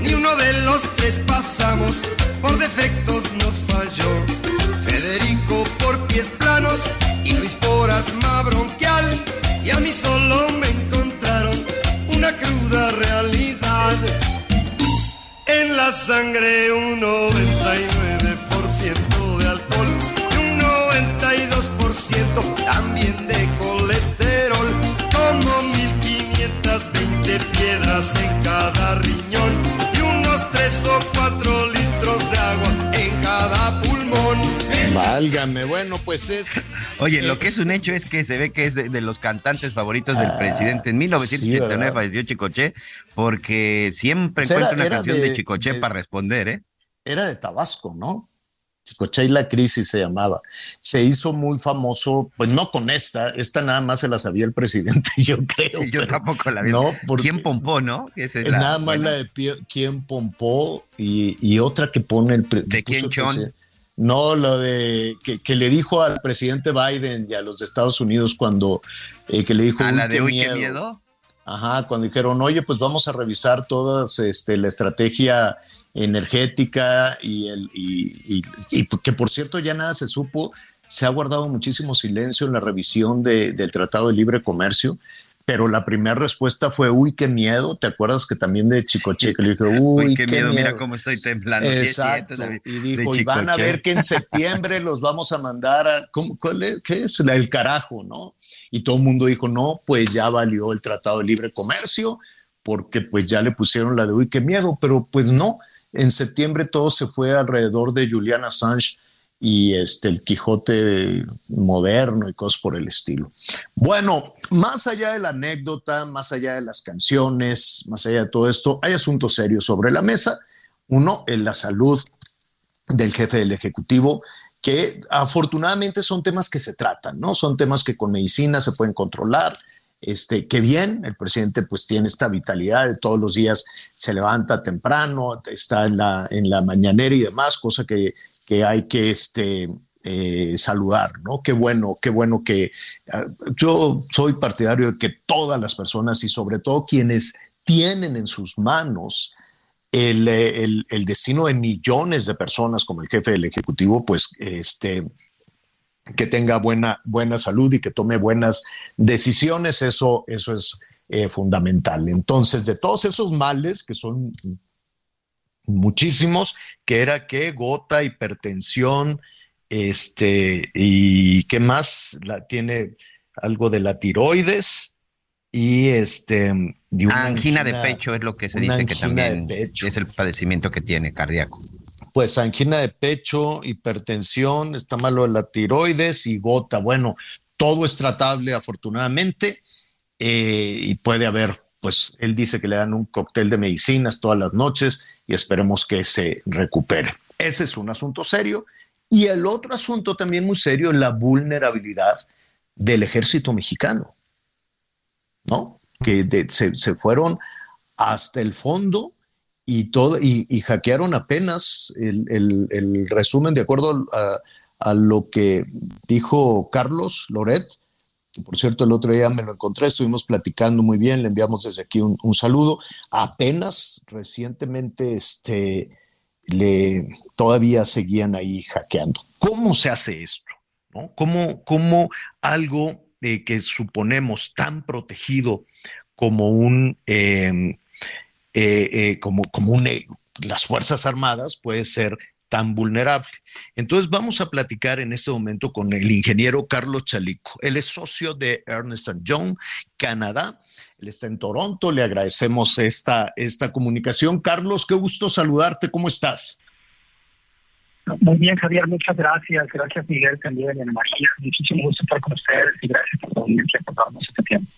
ni uno de los tres pasamos, por defectos nos falló planos y Luis por asma bronquial. Y a mí solo me encontraron una cruda realidad. En la sangre un 99% Válgame, bueno, pues es. Oye, lo que es un hecho es que se ve que es de, los cantantes favoritos del ah, presidente. En 1989 falleció Chicoche, porque siempre pues encuentra una canción de, Chicoche para responder, ¿eh? Era de Tabasco, ¿no? Chicoche y la crisis se llamaba. Se hizo muy famoso, pues no con esta, esta nada más se la sabía el presidente, yo creo. yo tampoco la vi. No, ¿Quién pompó, no? nada más la de quién pompó y, otra que pone el. ¿De quién Chon? No, lo de que, le dijo al presidente Biden y a los de Estados Unidos cuando eh, que le dijo. ¿A la de hoy qué miedo? Ajá, cuando dijeron, oye, pues vamos a revisar toda este, la estrategia energética y, el, y, que por cierto ya nada se supo, se ha guardado muchísimo silencio en la revisión del Tratado de Libre Comercio pero la primera respuesta fue, uy, qué miedo. ¿Te acuerdas que también de Chicoche que le dijo, uy, qué, miedo, mira cómo estoy temblando. Exacto. y dijo, y van a ver que en septiembre los vamos a mandar a, ¿cómo, cuál es? ¿qué es? El carajo, ¿no? Y todo el mundo dijo, no, pues ya valió el Tratado de Libre Comercio, porque pues ya le pusieron la de, uy, qué miedo, pero pues no. En septiembre todo se fue alrededor de Julian Assange y este el Quijote moderno y cosas por el estilo. Bueno, más allá de la anécdota, más allá de las canciones, más allá de todo esto, hay asuntos serios sobre la mesa. Uno, en la salud del jefe del Ejecutivo, que afortunadamente son temas que se tratan, ¿no? Son temas que con medicina se pueden controlar. Este, que bien, el presidente pues tiene esta vitalidad de todos los días, se levanta temprano, está en la, en la mañanera y demás, cosa que que hay que este, eh, saludar, ¿no? Qué bueno, qué bueno que ah, yo soy partidario de que todas las personas y sobre todo quienes tienen en sus manos el, el, el, destino de millones de personas como el jefe del Ejecutivo, pues este, que tenga buena, buena salud y que tome buenas decisiones, eso, eso es eh, fundamental. Entonces, de todos esos males que son muchísimos, que era que gota, hipertensión, este, y qué más, la, tiene algo de la tiroides y este una angina, de pecho es lo que se dice que también es el padecimiento que tiene cardíaco. Pues angina de pecho, hipertensión, está malo de la tiroides y gota. Bueno, todo es tratable afortunadamente eh, y puede haber, pues él dice que le dan un cóctel de medicinas todas las noches y esperemos que se recupere. Ese es un asunto serio. Y el otro asunto también muy serio es la vulnerabilidad del ejército mexicano, ¿no? Que se, fueron hasta el fondo y, todo, y, hackearon apenas el, resumen de acuerdo a, lo que dijo Carlos Loret, por cierto el otro día me lo encontré, estuvimos platicando muy bien, le enviamos desde aquí un, saludo. Apenas recientemente este, le, todavía seguían ahí hackeando. ¿Cómo se hace esto? ¿No? ¿Cómo, algo eh, que suponemos tan protegido como un, em, eh, eh, como, como un, las Fuerzas Armadas puede ser tan vulnerable. Entonces vamos a platicar en este momento con el ingeniero Carlos Chalico. Él es socio de Ernest Young, Canadá. Él está en Toronto. Le agradecemos esta, esta comunicación. Carlos, qué gusto saludarte. ¿Cómo estás? Muy bien, Javier, muchas gracias. Gracias, Miguel, también en María. Muchísimo gusto estar con ustedes y gracias por, por darnos este tiempo.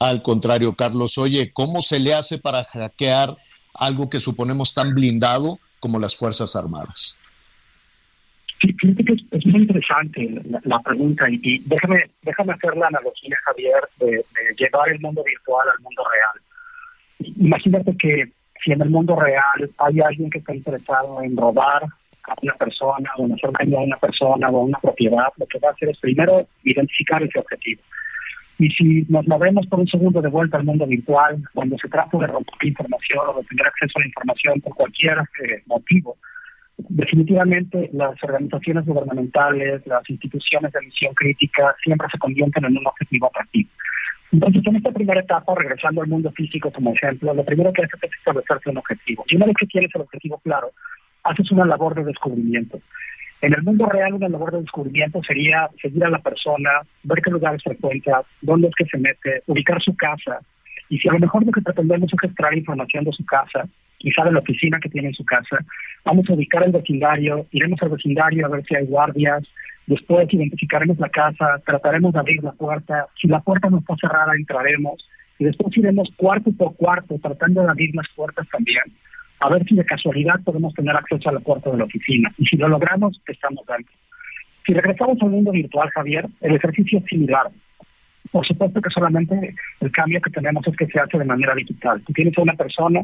Al contrario, Carlos, oye, ¿cómo se le hace para hackear algo que suponemos tan blindado como las Fuerzas Armadas? Sí, fíjate que es, muy interesante la, pregunta y, déjame, déjame hacer la analogía, Javier, de, llevar el mundo virtual al mundo real. Imagínate que si en el mundo real hay alguien que está interesado en robar a una persona o en hacer daño a una persona o a una propiedad, lo que va a hacer es primero identificar ese objetivo. Y si nos movemos por un segundo de vuelta al mundo virtual, cuando se trata de romper información o de tener acceso a la información por cualquier eh, motivo, definitivamente las organizaciones gubernamentales, las instituciones de misión crítica siempre se convierten en un objetivo atractivo. Entonces, en esta primera etapa, regresando al mundo físico como ejemplo, lo primero que haces es establecerse un objetivo. Y una vez que tienes el objetivo claro, haces una labor de descubrimiento. En el mundo real, una labor de descubrimiento sería seguir a la persona, ver qué lugares frecuenta, dónde es que se mete, ubicar su casa. Y si a lo mejor lo que pretendemos es extraer información de su casa, quizá de la oficina que tiene en su casa, vamos a ubicar el vecindario, iremos al vecindario a ver si hay guardias, después identificaremos la casa, trataremos de abrir la puerta, si la puerta no está cerrada, entraremos, y después iremos cuarto por cuarto tratando de abrir las puertas también a ver si de casualidad podemos tener acceso a la puerta de la oficina. Y si lo logramos, estamos dentro. Si regresamos al mundo virtual, Javier, el ejercicio es similar. Por supuesto que solamente el cambio que tenemos es que se hace de manera digital. Tú tienes a una persona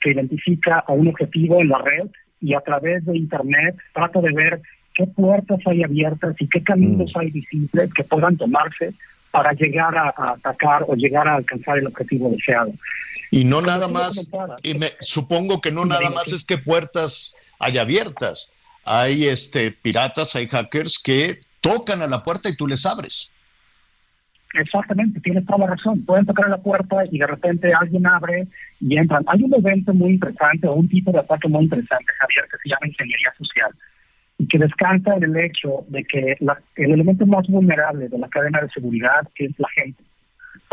que identifica a un objetivo en la red y a través de Internet trata de ver qué puertas hay abiertas y qué caminos mm. hay visibles que puedan tomarse para llegar a, atacar o llegar a alcanzar el objetivo deseado. Y no nada más, y me, supongo que no nada más es que puertas hay abiertas. Hay este piratas, hay hackers que tocan a la puerta y tú les abres. Exactamente, tienes toda la razón. Pueden tocar a la puerta y de repente alguien abre y entran. Hay un evento muy interesante o un tipo de ataque muy interesante, Javier, que se llama ingeniería social y que descansa en el hecho de que el elemento más vulnerable de la cadena de seguridad es la gente.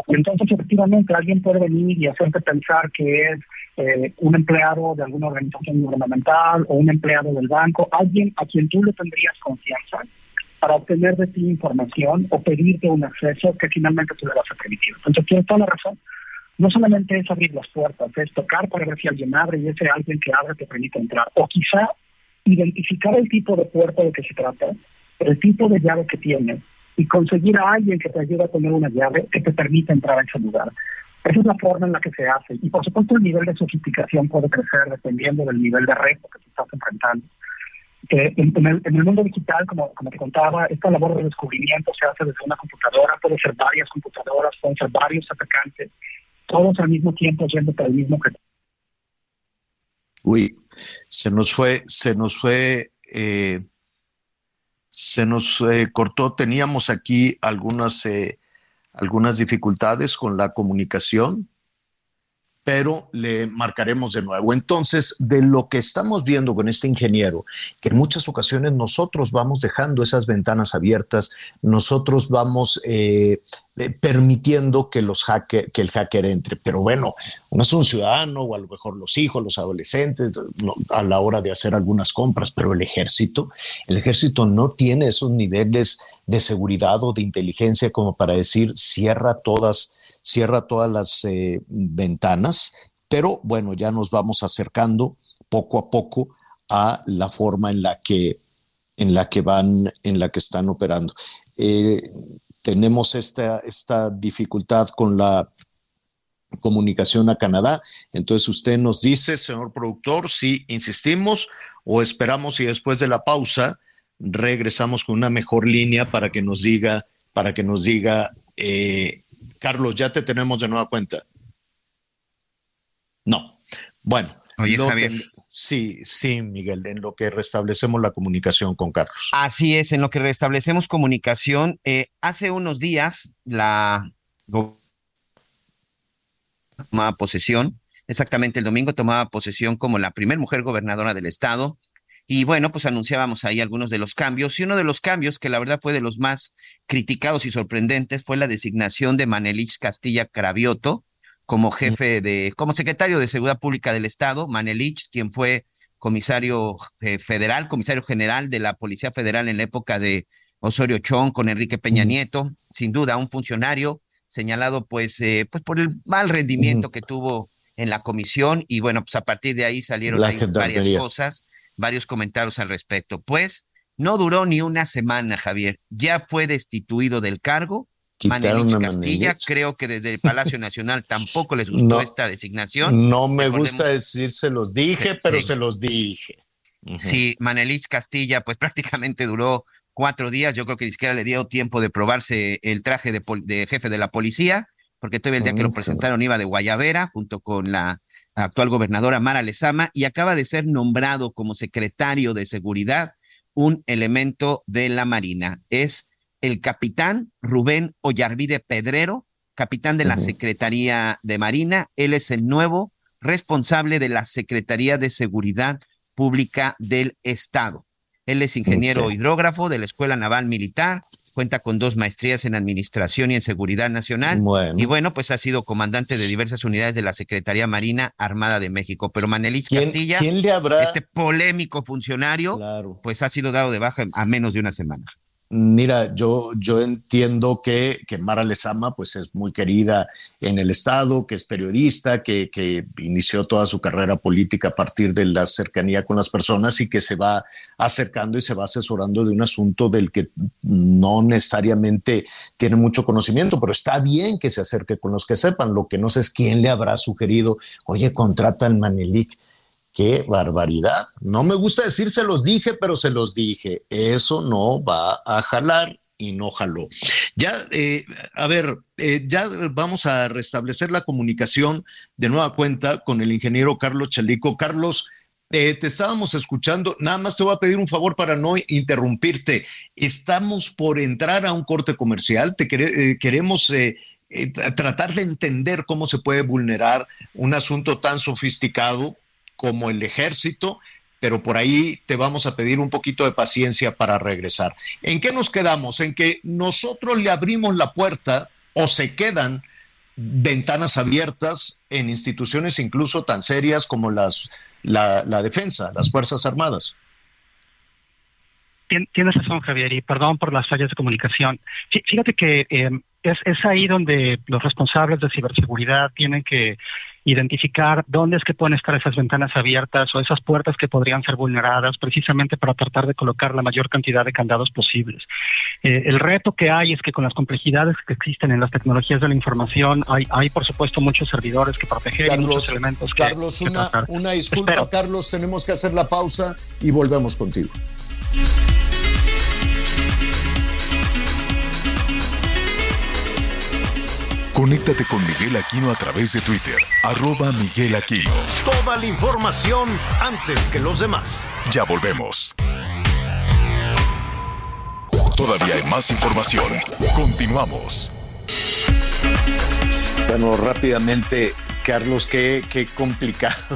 Entonces, efectivamente, alguien puede venir y hacerte pensar que es eh, un empleado de alguna organización gubernamental o un empleado del banco, alguien a quien tú le tendrías confianza para obtener de ti información o pedirte un acceso que finalmente tú le vas a permitir. Entonces, tienes toda la razón. No solamente es abrir las puertas, es tocar para ver si alguien abre y ese alguien que abre te permite entrar. O quizá identificar el tipo de puerta de que se trata, el tipo de llave que tiene y conseguir a alguien que te ayude a tener una llave que te permita entrar a ese lugar. Esa es la forma en la que se hace. Y por supuesto el nivel de sofisticación puede crecer dependiendo del nivel de reto que te estás enfrentando en, el, mundo digital, como, como te contaba, esta labor de descubrimiento se hace desde una computadora, puede ser varias computadoras, pueden ser varios atacantes, todos al mismo tiempo yendo para el mismo objetivo. Uy, se nos fue, se nos fue, eh, se nos eh, cortó. Teníamos aquí algunas, eh, algunas dificultades con la comunicación pero le marcaremos de nuevo. Entonces, de lo que estamos viendo con este ingeniero, que en muchas ocasiones nosotros vamos dejando esas ventanas abiertas, nosotros vamos eh, eh, permitiendo que, los hacker, que el hacker entre. Pero bueno, no es un ciudadano o a lo mejor los hijos, los adolescentes, a la hora de hacer algunas compras, pero el ejército, el ejército no tiene esos niveles de seguridad o de inteligencia como para decir cierra todas cierra todas las eh, ventanas, pero bueno, ya nos vamos acercando poco a poco a la forma en la que, en la que van, en la que están operando. Eh, tenemos esta, esta dificultad con la comunicación a Canadá. Entonces usted nos dice, señor productor, si insistimos o esperamos y después de la pausa regresamos con una mejor línea para que nos diga, para que nos diga eh, Carlos, ya te tenemos de nueva cuenta. No. Bueno. Oye, Javier. sí, sí, Miguel, en lo que restablecemos la comunicación con Carlos. Así es, en lo que restablecemos comunicación. Eh, hace unos días la tomaba posesión, exactamente el domingo tomaba posesión como la primera mujer gobernadora del estado y bueno, pues anunciábamos ahí algunos de los cambios. Y uno de los cambios que la verdad fue de los más criticados y sorprendentes fue la designación de Manelich Castilla Cravioto como jefe de, como secretario de Seguridad Pública del Estado. Manelich, quien fue comisario eh, federal, comisario general de la Policía Federal en la época de Osorio Chong con Enrique Peña Nieto, sin duda un funcionario señalado pues, eh, pues por el mal rendimiento que tuvo en la comisión y bueno, pues a partir de ahí salieron varias cosas varios comentarios al respecto. Pues no duró ni una semana, Javier. Ya fue destituido del cargo. Manelich Castilla, creo que desde el Palacio Nacional tampoco les gustó esta designación. No me gusta decir se los dije, pero se los dije. Sí, Manelich Castilla, pues prácticamente duró cuatro días. Yo creo que ni siquiera le dio tiempo de probarse el traje de, de jefe de la policía, porque todavía el día que lo presentaron iba de Guayavera junto con la actual gobernadora Mara Lezama, y acaba de ser nombrado como secretario de seguridad un elemento de la Marina. Es el capitán Rubén Ollarvide Pedrero, capitán de la Secretaría de Marina. Él es el nuevo responsable de la Secretaría de Seguridad Pública del Estado. Él es ingeniero hidrógrafo de la Escuela Naval Militar, cuenta con dos maestrías en Administración y en Seguridad Nacional. Y bueno, pues ha sido comandante de diversas unidades de la Secretaría Marina Armada de México. Pero Manelich Castilla, ¿quién le habrá... este polémico funcionario, pues ha sido dado de baja a menos de una semana. Mira, yo, yo entiendo que, que Mara Lezama pues es muy querida en el Estado, que es periodista, que, que, inició toda su carrera política a partir de la cercanía con las personas y que se va acercando y se va asesorando de un asunto del que no necesariamente tiene mucho conocimiento, pero está bien que se acerque con los que sepan. Lo que no sé es quién le habrá sugerido, oye, contrata al Manelik Qué barbaridad. No me gusta decir se los dije, pero se los dije. Eso no va a jalar y no jaló. Ya, eh, a ver, eh, ya vamos a restablecer la comunicación de nueva cuenta con el ingeniero Carlos Chalico. Carlos, eh, te estábamos escuchando. Nada más te voy a pedir un favor para no interrumpirte. Estamos por entrar a un corte comercial. Te queremos tratar de entender cómo se puede vulnerar un asunto tan sofisticado como el ejército, pero por ahí te vamos a pedir un poquito de paciencia para regresar. ¿En qué nos quedamos? En que nosotros le abrimos la puerta o se quedan ventanas abiertas en instituciones incluso tan serias como las, la, defensa, las Fuerzas Armadas. Tienes razón, Javier, y perdón por las fallas de comunicación. Fíjate que eh, es, es ahí donde los responsables de ciberseguridad tienen que identificar dónde es que pueden estar esas ventanas abiertas o esas puertas que podrían ser vulneradas precisamente para tratar de colocar la mayor cantidad de candados posibles. Eh, el reto que hay es que con las complejidades que existen en las tecnologías de la información hay, hay por supuesto muchos servidores que proteger y muchos elementos que Carlos, una, una disculpa, Carlos, tenemos que hacer la pausa y volvemos contigo. Conéctate con Miguel Aquino a través de Twitter, arroba Miguel Aquino. Toda la información antes que los demás. Ya volvemos. Todavía hay más información. Continuamos. Bueno, rápidamente, Carlos, qué, qué complicado.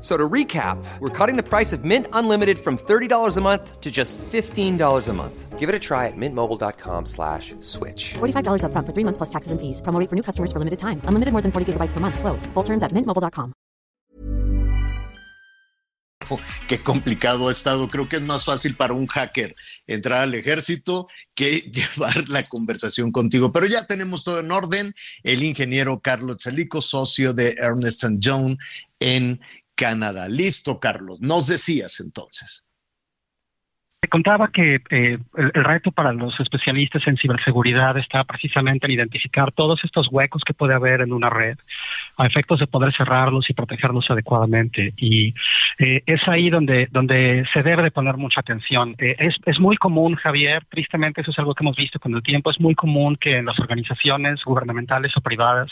So to recap, we're cutting the price of Mint Unlimited from $30 a month to just $15 a month. Give it a try at mintmobile.com slash switch. $45 up front for three months plus taxes and fees. Promo for new customers for limited time. Unlimited more than 40 gigabytes per month. Slows. Full terms at mintmobile.com. Qué complicado ha estado. Creo que es más fácil para un hacker entrar al ejército que llevar la conversación contigo. Pero ya tenemos todo en orden. El ingeniero Carlos Chalico, socio de Ernest Young en Canadá. Listo, Carlos. Nos decías entonces. Te contaba que eh, el, reto para los especialistas en ciberseguridad está precisamente en identificar todos estos huecos que puede haber en una red a efectos de poder cerrarlos y protegerlos adecuadamente. Y eh, es ahí donde, donde se debe de poner mucha atención. Eh, es, es muy común, Javier, tristemente eso es algo que hemos visto con el tiempo, es muy común que en las organizaciones gubernamentales o privadas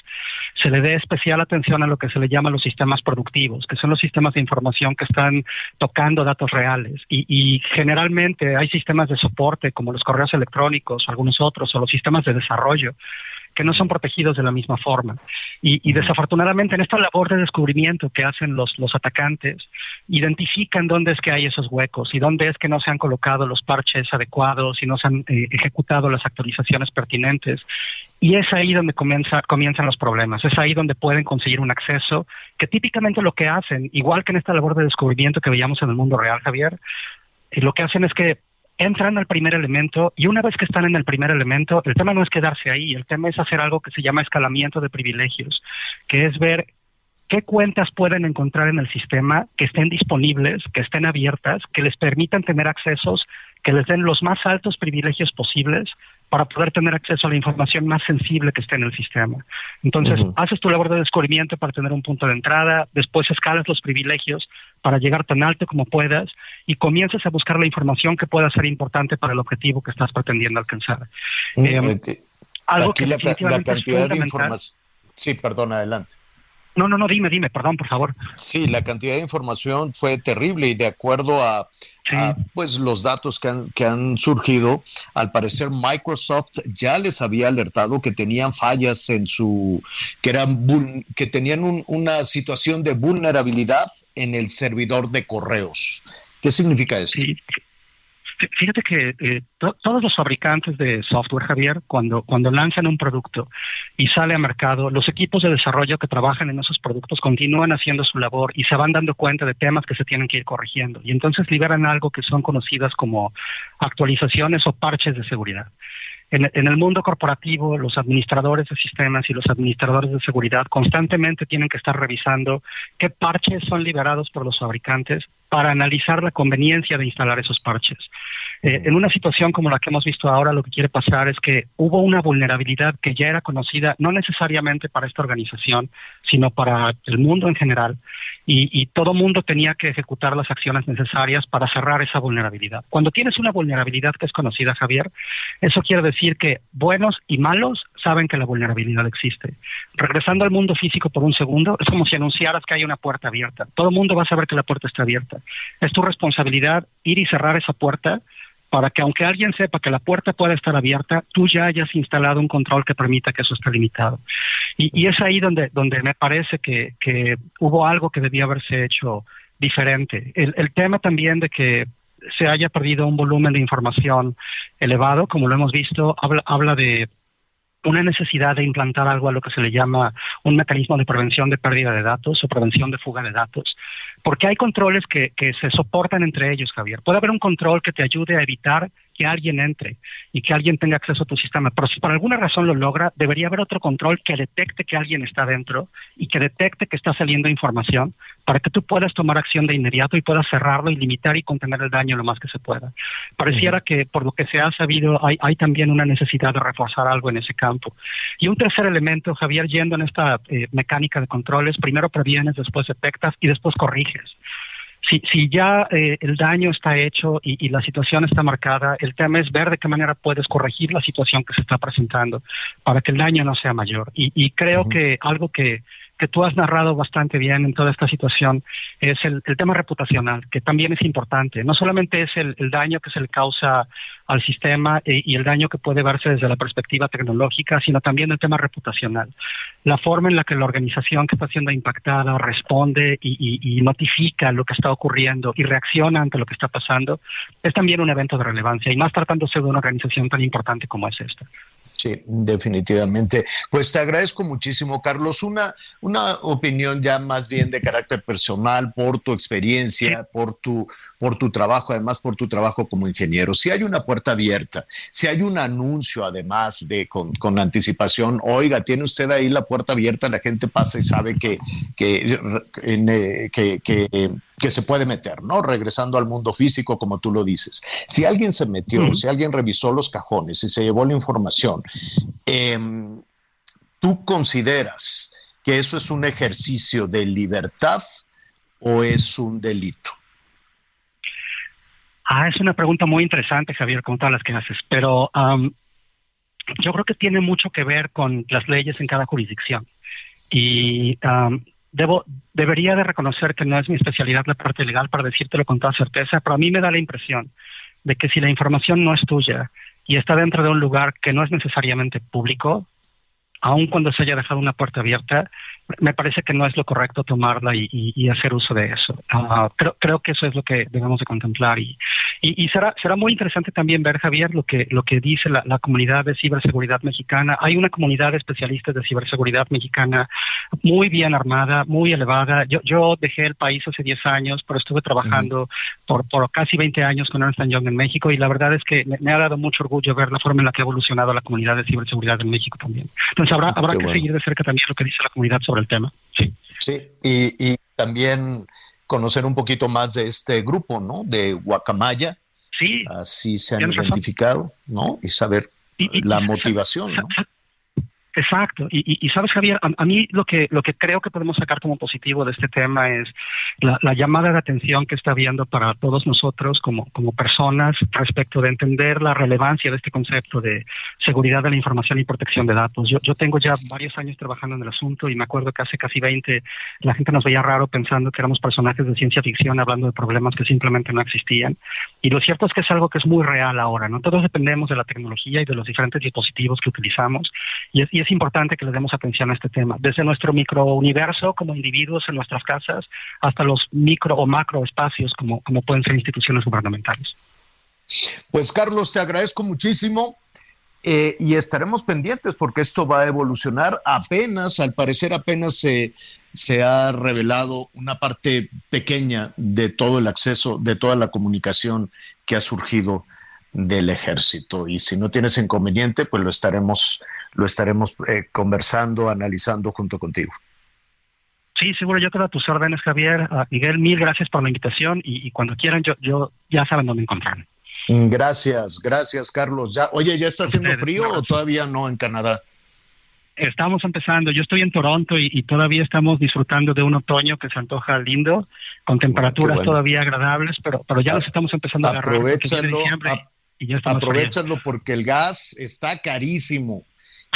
se le dé especial atención a lo que se le llama los sistemas productivos, que son los sistemas de información que están tocando datos reales y, y generalmente hay sistemas de soporte como los correos electrónicos o algunos otros, o los sistemas de desarrollo que no son protegidos de la misma forma. Y, desafortunadamente en esta labor de descubrimiento que hacen los, los atacantes, identifican dónde es que hay esos huecos y dónde es que no se han colocado los parches adecuados y no se han eh, ejecutado las actualizaciones pertinentes. Y es ahí donde comienza, comienzan los problemas, es ahí donde pueden conseguir un acceso que típicamente lo que hacen, igual que en esta labor de descubrimiento que veíamos en el mundo real, Javier, y lo que hacen es que entran al primer elemento y una vez que están en el primer elemento, el tema no es quedarse ahí, el tema es hacer algo que se llama escalamiento de privilegios, que es ver qué cuentas pueden encontrar en el sistema que estén disponibles, que estén abiertas, que les permitan tener accesos, que les den los más altos privilegios posibles para poder tener acceso a la información más sensible que esté en el sistema. Entonces, haces tu labor de descubrimiento para tener un punto de entrada, después escalas los privilegios para llegar tan alto como puedas y comienzas a buscar la información que pueda ser importante para el objetivo que estás pretendiendo alcanzar. Eh, algo que la, la cantidad de información. Sí, perdón, adelante. No, no, no, dime, dime, perdón, por favor. Sí, la cantidad de información fue terrible y de acuerdo a, pues los datos que han, que han surgido, al parecer Microsoft ya les había alertado que tenían fallas en su, que eran que tenían una situación de vulnerabilidad en el servidor de correos. ¿Qué significa eso? Fíjate que eh, todos los fabricantes de software, Javier, cuando, cuando lanzan un producto y sale a mercado, los equipos de desarrollo que trabajan en esos productos continúan haciendo su labor y se van dando cuenta de temas que se tienen que ir corrigiendo. Y entonces liberan algo que son conocidas como actualizaciones o parches de seguridad. En, el mundo corporativo, los administradores de sistemas y los administradores de seguridad constantemente tienen que estar revisando qué parches son liberados por los fabricantes para analizar la conveniencia de instalar esos parches. Eh, en una situación como la que hemos visto ahora, lo que quiere pasar es que hubo una vulnerabilidad que ya era conocida, no necesariamente para esta organización, sino para el mundo en general, y, y todo mundo tenía que ejecutar las acciones necesarias para cerrar esa vulnerabilidad. Cuando tienes una vulnerabilidad que es conocida, Javier, eso quiere decir que buenos y malos saben que la vulnerabilidad existe. Regresando al mundo físico por un segundo, es como si anunciaras que hay una puerta abierta. Todo el mundo va a saber que la puerta está abierta. Es tu responsabilidad ir y cerrar esa puerta para que aunque alguien sepa que la puerta puede estar abierta, tú ya hayas instalado un control que permita que eso esté limitado. Y, es ahí donde, donde me parece que, que hubo algo que debía haberse hecho diferente. El, el tema también de que se haya perdido un volumen de información elevado, como lo hemos visto, habla, habla de una necesidad de implantar algo a lo que se le llama un mecanismo de prevención de pérdida de datos o prevención de fuga de datos, porque hay controles que, se soportan entre ellos, Javier. Puede haber un control que te ayude a evitar que alguien entre y que alguien tenga acceso a tu sistema. Pero si por alguna razón lo logra, debería haber otro control que detecte que alguien está dentro y que detecte que está saliendo información para que tú puedas tomar acción de inmediato y puedas cerrarlo y limitar y contener el daño lo más que se pueda. Pareciera que por lo que se ha sabido hay, hay, también una necesidad de reforzar algo en ese campo. Y un tercer elemento, Javier, yendo en esta eh, mecánica de controles, primero previenes, después detectas y después corriges si, si ya eh, el daño está hecho y, la situación está marcada, el tema es ver de qué manera puedes corregir la situación que se está presentando para que el daño no sea mayor. Y, creo que algo que, que tú has narrado bastante bien en toda esta situación es el, tema reputacional, que también es importante. No solamente es el, daño que se le causa al sistema eh, y el daño que puede verse desde la perspectiva tecnológica, sino también el tema reputacional. La forma en la que la organización que está siendo impactada responde y, notifica lo que está ocurriendo y reacciona ante lo que está pasando es también un evento de relevancia y más tratándose de una organización tan importante como es esta. Sí, definitivamente. Pues te agradezco muchísimo, Carlos. Una, una opinión ya más bien de carácter personal por tu experiencia, por tu por tu trabajo, además por tu trabajo como ingeniero. Si hay una puerta abierta, si hay un anuncio además de con, con anticipación, oiga, tiene usted ahí la puerta abierta, la gente pasa y sabe que, que, eh, que, que, se puede meter, ¿no? Regresando al mundo físico, como tú lo dices. Si alguien se metió, si alguien revisó los cajones y se llevó la información, em, ¿tú consideras que eso es un ejercicio de libertad o es un delito? Ah, es una pregunta muy interesante, Javier, con todas las que haces, pero yo creo que tiene mucho que ver con las leyes en cada jurisdicción. Y debo, debería de reconocer que no es mi especialidad la parte legal para decírtelo con toda certeza, pero a mí me da la impresión de que si la información no es tuya y está dentro de un lugar que no es necesariamente público, aun cuando se haya dejado una puerta abierta, me parece que no es lo correcto tomarla y, hacer uso de eso. Ah, creo, creo que eso es lo que debemos de contemplar y, y, será será muy interesante también ver Javier lo que lo que dice la, comunidad de ciberseguridad mexicana. Hay una comunidad de especialistas de ciberseguridad mexicana muy bien armada, muy elevada. Yo yo dejé el país hace 10 años, pero estuve trabajando por por casi 20 años con Ernst Young en México y la verdad es que me, ha dado mucho orgullo ver la forma en la que ha evolucionado la comunidad de ciberseguridad en México también. Entonces habrá habrá que seguir de cerca también lo que dice la comunidad sobre el tema. Sí. Sí, y, también conocer un poquito más de este grupo, ¿no? De Guacamaya. Sí. Así se han identificado, ¿no? Y saber la motivación, ¿no? Exacto. Y, y, sabes, Javier, a, mí lo que, lo que creo que podemos sacar como positivo de este tema es la, llamada de atención que está habiendo para todos nosotros como, personas respecto de entender la relevancia de este concepto de seguridad de la información y protección de datos. Yo, yo tengo ya varios años trabajando en el asunto y me acuerdo que hace casi 20 la gente nos veía raro pensando que éramos personajes de ciencia ficción hablando de problemas que simplemente no existían. Y lo cierto es que es algo que es muy real ahora, ¿no? Todos dependemos de la tecnología y de los diferentes dispositivos que utilizamos y y es es importante que le demos atención a este tema, desde nuestro microuniverso como individuos en nuestras casas hasta los micro o macro espacios como, pueden ser instituciones gubernamentales. Pues Carlos, te agradezco muchísimo. Eh, y estaremos pendientes porque esto va a evolucionar apenas, al parecer apenas se, se ha revelado una parte pequeña de todo el acceso, de toda la comunicación que ha surgido del ejército. Y si no tienes inconveniente, pues lo estaremos, lo estaremos eh, conversando, analizando junto contigo. Sí, seguro, yo te doy tus órdenes, Javier. Ah, Miguel, mil gracias por la invitación y, cuando quieran, yo, yo ya saben dónde encontrarme. Mm, gracias, gracias, Carlos. Ya, oye, ¿ya está haciendo frío o todavía no en Canadá? Estamos empezando. Yo estoy en Toronto y, todavía estamos disfrutando de un otoño que se antoja lindo, con temperaturas todavía agradables, pero, pero ya nos estamos empezando a agarrar. Aprovechalo, Aprovechalo porque el gas está carísimo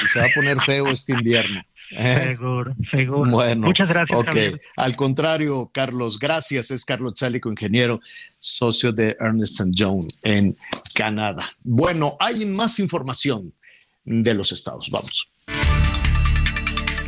y se va a poner feo este invierno. Seguro, seguro. Bueno, muchas gracias. Ok, al contrario, Carlos, gracias. Es Carlos Chálico, ingeniero, socio de Ernest Young en Canadá. Bueno, hay más información de los estados. Vamos.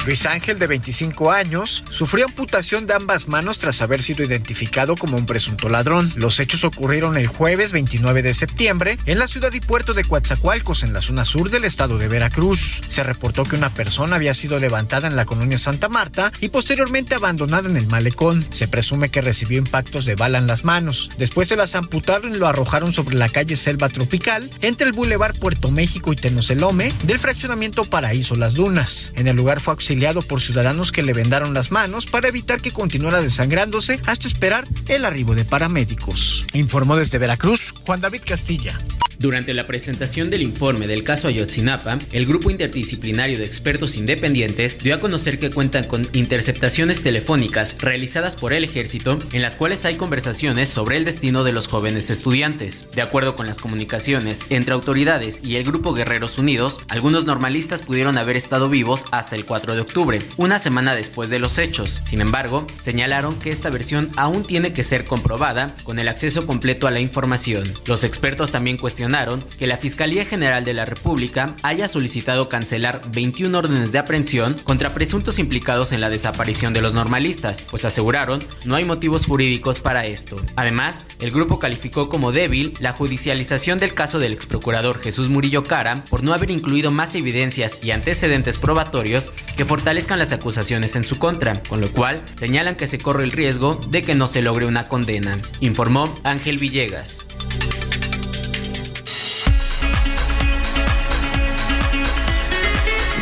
Luis Ángel, de 25 años, sufrió amputación de ambas manos tras haber sido identificado como un presunto ladrón. Los hechos ocurrieron el jueves 29 de septiembre en la ciudad y puerto de Coatzacoalcos, en la zona sur del estado de Veracruz. Se reportó que una persona había sido levantada en la colonia Santa Marta y posteriormente abandonada en el malecón. Se presume que recibió impactos de bala en las manos. Después se las amputaron y lo arrojaron sobre la calle Selva Tropical, entre el Boulevard Puerto México y Tenoselome, del fraccionamiento Paraíso Las Dunas. En el lugar fue auxiliado por ciudadanos que le vendaron las manos para evitar que continuara desangrándose hasta esperar el arribo de paramédicos. Informó desde Veracruz Juan David Castilla. Durante la presentación del informe del caso Ayotzinapa, el grupo interdisciplinario de expertos independientes dio a conocer que cuentan con interceptaciones telefónicas realizadas por el ejército en las cuales hay conversaciones sobre el destino de los jóvenes estudiantes. De acuerdo con las comunicaciones entre autoridades y el grupo Guerreros Unidos, algunos normalistas pudieron haber estado vivos hasta el 4 de octubre, una semana después de los hechos. Sin embargo, señalaron que esta versión aún tiene que ser comprobada con el acceso completo a la información. Los expertos también cuestionaron que la Fiscalía General de la República haya solicitado cancelar 21 órdenes de aprehensión contra presuntos implicados en la desaparición de los normalistas, pues aseguraron no hay motivos jurídicos para esto. Además, el grupo calificó como débil la judicialización del caso del exprocurador Jesús Murillo Cara por no haber incluido más evidencias y antecedentes probatorios que fortalezcan las acusaciones en su contra, con lo cual señalan que se corre el riesgo de que no se logre una condena, informó Ángel Villegas.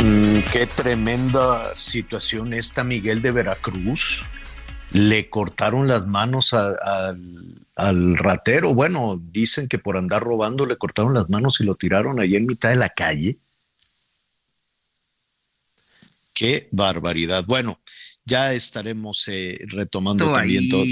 Mm, qué tremenda situación esta Miguel de Veracruz. Le cortaron las manos al ratero. Bueno, dicen que por andar robando le cortaron las manos y lo tiraron allí en mitad de la calle. Qué barbaridad. Bueno, ya estaremos eh, retomando también todo.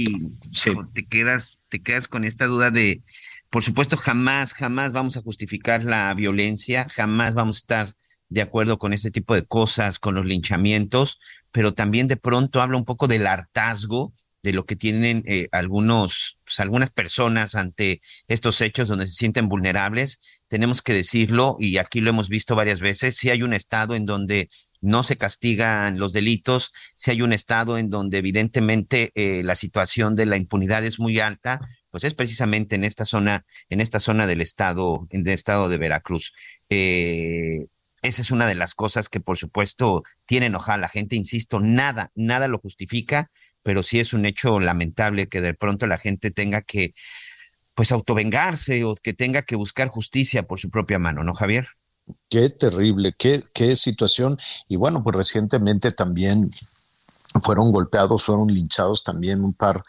Te quedas, te quedas con esta duda de, por supuesto, jamás, jamás vamos a justificar la violencia, jamás vamos a estar de acuerdo con este tipo de cosas, con los linchamientos, pero también de pronto habla un poco del hartazgo de lo que tienen eh, algunos, pues, algunas personas ante estos hechos donde se sienten vulnerables. Tenemos que decirlo, y aquí lo hemos visto varias veces, si hay un estado en donde no se castigan los delitos, si hay un estado en donde evidentemente eh, la situación de la impunidad es muy alta, pues es precisamente en esta zona, en esta zona del estado, en el estado de Veracruz. Eh, esa es una de las cosas que por supuesto tiene enojada la gente, insisto, nada, nada lo justifica, pero sí es un hecho lamentable que de pronto la gente tenga que pues autovengarse o que tenga que buscar justicia por su propia mano, ¿no, Javier? Qué terrible, qué, qué situación. Y bueno, pues recientemente también fueron golpeados, fueron linchados también un par,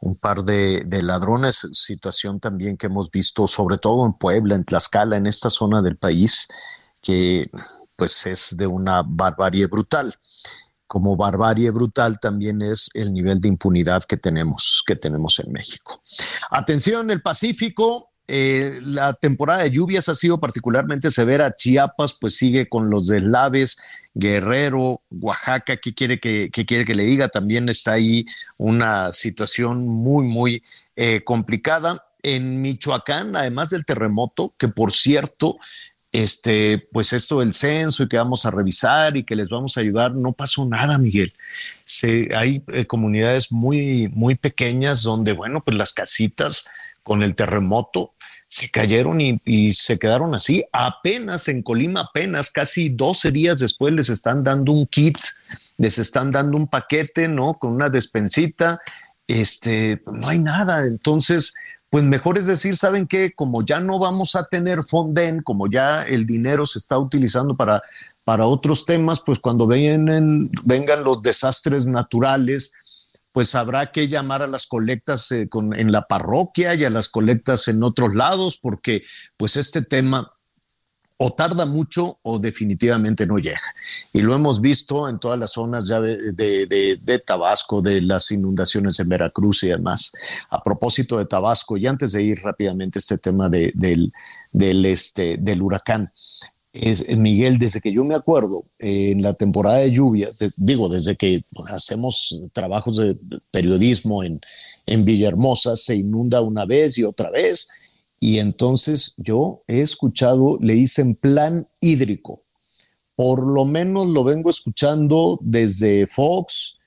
un par de, de, ladrones, situación también que hemos visto, sobre todo en Puebla, en Tlaxcala, en esta zona del país, que pues es de una barbarie brutal. Como barbarie brutal también es el nivel de impunidad que tenemos, que tenemos en México. Atención, el Pacífico, eh, la temporada de lluvias ha sido particularmente severa. Chiapas, pues sigue con los deslaves. Guerrero, Oaxaca, ¿qué quiere que, quiere que le diga? También está ahí una situación muy, muy eh, complicada. En Michoacán, además del terremoto, que por cierto, este, pues esto del censo y que vamos a revisar y que les vamos a ayudar, no pasó nada, Miguel. hay eh, comunidades muy, muy pequeñas donde, bueno, pues las casitas con el terremoto se cayeron y, se quedaron así. Apenas en Colima, apenas casi 12 días después les están dando un kit, les están dando un paquete, ¿no? Con una despensita. Este, no hay nada. Entonces, pues mejor es decir, ¿saben qué? Como ya no vamos a tener Fonden, como ya el dinero se está utilizando para, para otros temas, pues cuando vengan los desastres naturales, pues habrá que llamar a las colectas eh, en la parroquia y a las colectas en otros lados, porque pues este tema o tarda mucho o definitivamente no llega. Y lo hemos visto en todas las zonas ya de, Tabasco, de las inundaciones en Veracruz y demás. A propósito de Tabasco, y antes de ir rápidamente a este tema del, del, este, del huracán, es, Miguel, desde que yo me acuerdo, en la temporada de lluvias, digo, desde que hacemos trabajos de periodismo en, en Villahermosa, se inunda una vez y otra vez, y entonces yo he escuchado, le dicen plan hídrico. Por lo menos lo vengo escuchando desde Fox,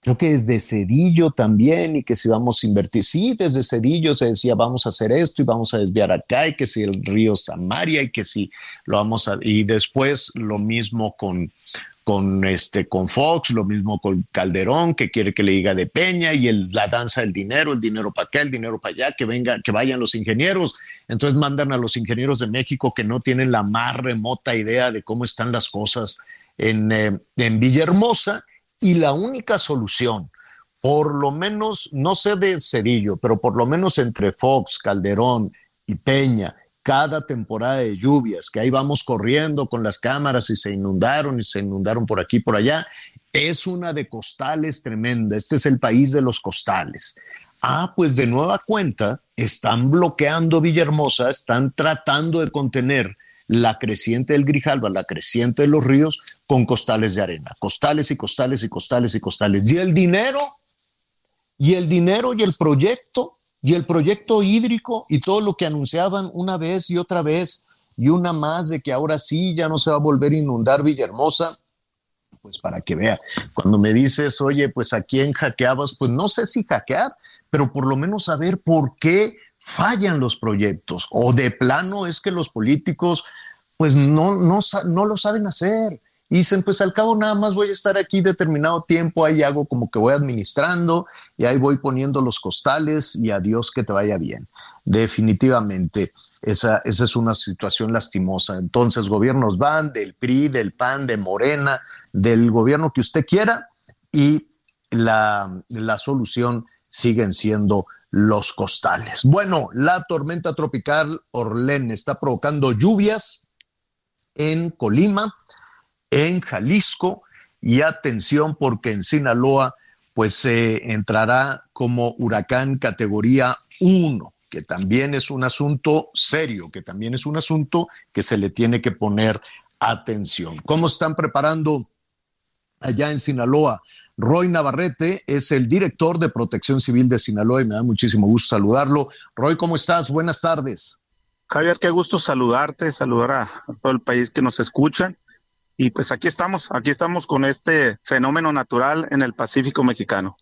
creo que desde Cedillo también, y que si vamos a invertir, sí, desde Cedillo se decía vamos a hacer esto y vamos a desviar acá, y que si el río Samaria, y que si lo vamos a, y después lo mismo con, con este con Fox, lo mismo con Calderón, que quiere que le diga de Peña, y la danza del dinero, el dinero para acá, el dinero para allá, que venga, que vayan los ingenieros. Entonces mandan a los ingenieros de México que no tienen la más remota idea de cómo están las cosas en, eh, en Villahermosa y la única solución, por lo menos, no sé de Cedillo, pero por lo menos entre Fox, Calderón y Peña, cada temporada de lluvias, que ahí vamos corriendo con las cámaras y se inundaron y se inundaron por aquí por allá, es una de costales tremenda. Este es el país de los costales. Ah, pues de nueva cuenta, están bloqueando Villahermosa, están tratando de contener la creciente del Grijalba, la creciente de los ríos, con costales de arena. Costales y costales y costales y costales. Y el dinero, y el dinero y el proyecto, y el proyecto hídrico y todo lo que anunciaban una vez y otra vez, y una más de que ahora sí ya no se va a volver a inundar Villahermosa. Pues para que vea, cuando me dices, oye, pues a quién hackeabas, pues no sé si hackear, pero por lo menos saber por qué fallan los proyectos o de plano es que los políticos pues no, no, no lo saben hacer. Y dicen, pues al cabo nada más voy a estar aquí determinado tiempo, ahí hago como que voy administrando y ahí voy poniendo los costales y adiós que te vaya bien. Definitivamente, esa, esa es una situación lastimosa. Entonces, gobiernos van del PRI, del PAN, de Morena, del gobierno que usted quiera y la, la solución siguen siendo los costales. Bueno, la tormenta tropical Orlén está provocando lluvias en Colima, en Jalisco y atención porque en Sinaloa pues se entrará como huracán categoría 1, que también es un asunto serio, que también es un asunto que se le tiene que poner atención. ¿Cómo están preparando allá en Sinaloa Roy Navarrete es el director de Protección Civil de Sinaloa y me da muchísimo gusto saludarlo. Roy, ¿cómo estás? Buenas tardes. Javier, qué gusto saludarte, saludar a, todo el país que nos escuchan. Y pues aquí estamos, aquí estamos con este fenómeno natural en el Pacífico mexicano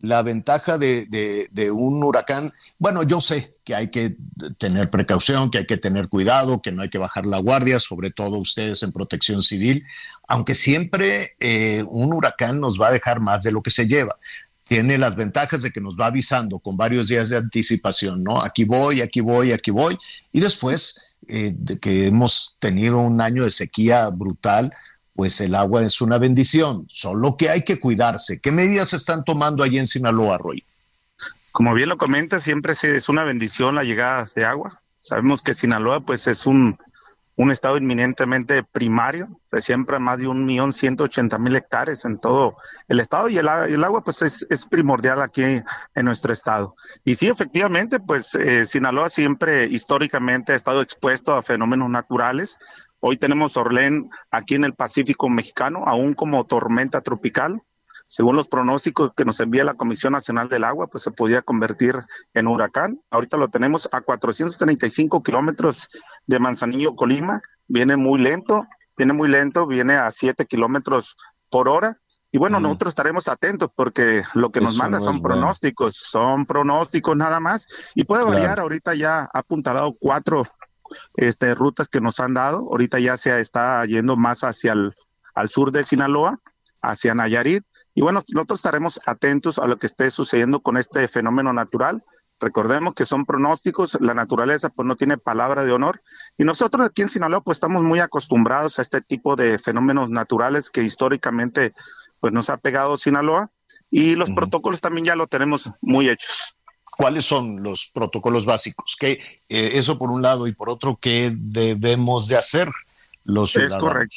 la ventaja de, de, un huracán, bueno, yo sé que hay que tener precaución, que hay que tener cuidado, que no hay que bajar la guardia, sobre todo ustedes en protección civil, aunque siempre eh, un huracán nos va a dejar más de lo que se lleva. Tiene las ventajas de que nos va avisando con varios días de anticipación, ¿no? Aquí voy, aquí voy, aquí voy. Y después eh, de que hemos tenido un año de sequía brutal, pues el agua es una bendición, solo que hay que cuidarse. ¿Qué medidas están tomando allí en Sinaloa, Roy? Como bien lo comenta, siempre es una bendición la llegada de agua. Sabemos que Sinaloa pues es un, un estado inminentemente primario, se siembra más de un millón ciento ochenta mil hectáreas en todo el estado y el, agua pues es, primordial aquí en nuestro estado. Y sí, efectivamente, pues eh, Sinaloa siempre históricamente ha estado expuesto a fenómenos naturales, Hoy tenemos Orlén aquí en el Pacífico mexicano, aún como tormenta tropical. Según los pronósticos que nos envía la Comisión Nacional del Agua, pues se podía convertir en huracán. Ahorita lo tenemos a 435 kilómetros de Manzanillo, Colima. Viene muy lento, viene muy lento, viene a 7 kilómetros por hora. Y bueno, nosotros estaremos atentos porque lo que nos manda son pronósticos, son pronósticos nada más. Y puede variar, ahorita ya ha apuntalado cuatro este, rutas que nos han dado. Ahorita ya se está yendo más hacia el al sur de Sinaloa, hacia Nayarit. Y bueno, nosotros estaremos atentos a lo que esté sucediendo con este fenómeno natural. Recordemos que son pronósticos, la naturaleza pues no tiene palabra de honor y nosotros aquí en Sinaloa pues estamos muy acostumbrados a este tipo de fenómenos naturales que históricamente pues nos ha pegado Sinaloa y los protocolos también ya lo tenemos muy hechos cuáles son los protocolos básicos, que eh, eso por un lado y por otro, ¿qué debemos de hacer los ciudadanos? Es correcto.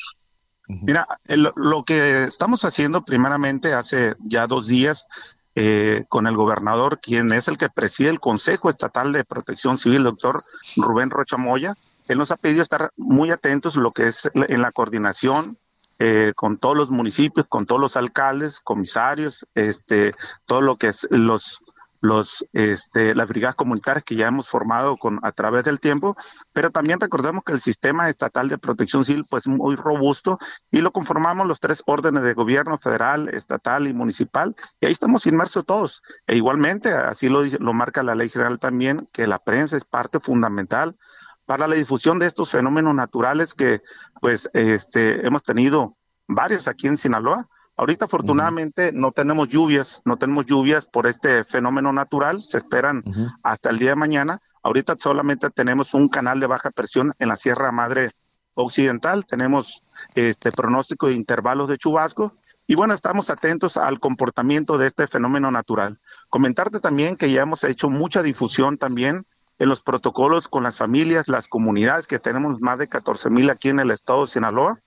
Mira, lo que estamos haciendo primeramente hace ya dos días eh, con el gobernador, quien es el que preside el Consejo Estatal de Protección Civil, doctor Rubén Rocha Moya, él nos ha pedido estar muy atentos lo que es en la coordinación eh, con todos los municipios, con todos los alcaldes, comisarios, este, todo lo que es los los este, las brigadas comunitarias que ya hemos formado con a través del tiempo, pero también recordemos que el sistema estatal de protección civil pues muy robusto y lo conformamos los tres órdenes de gobierno federal, estatal y municipal y ahí estamos inmersos todos. E igualmente así lo dice, lo marca la ley general también que la prensa es parte fundamental para la difusión de estos fenómenos naturales que pues este hemos tenido varios aquí en Sinaloa Ahorita afortunadamente no tenemos lluvias, no tenemos lluvias por este fenómeno natural, se esperan hasta el día de mañana. Ahorita solamente tenemos un canal de baja presión en la Sierra Madre Occidental, tenemos este pronóstico de intervalos de chubasco. Y bueno, estamos atentos al comportamiento de este fenómeno natural. Comentarte también que ya hemos hecho mucha difusión también en los protocolos con las familias, las comunidades, que tenemos más de 14 mil aquí en el estado de Sinaloa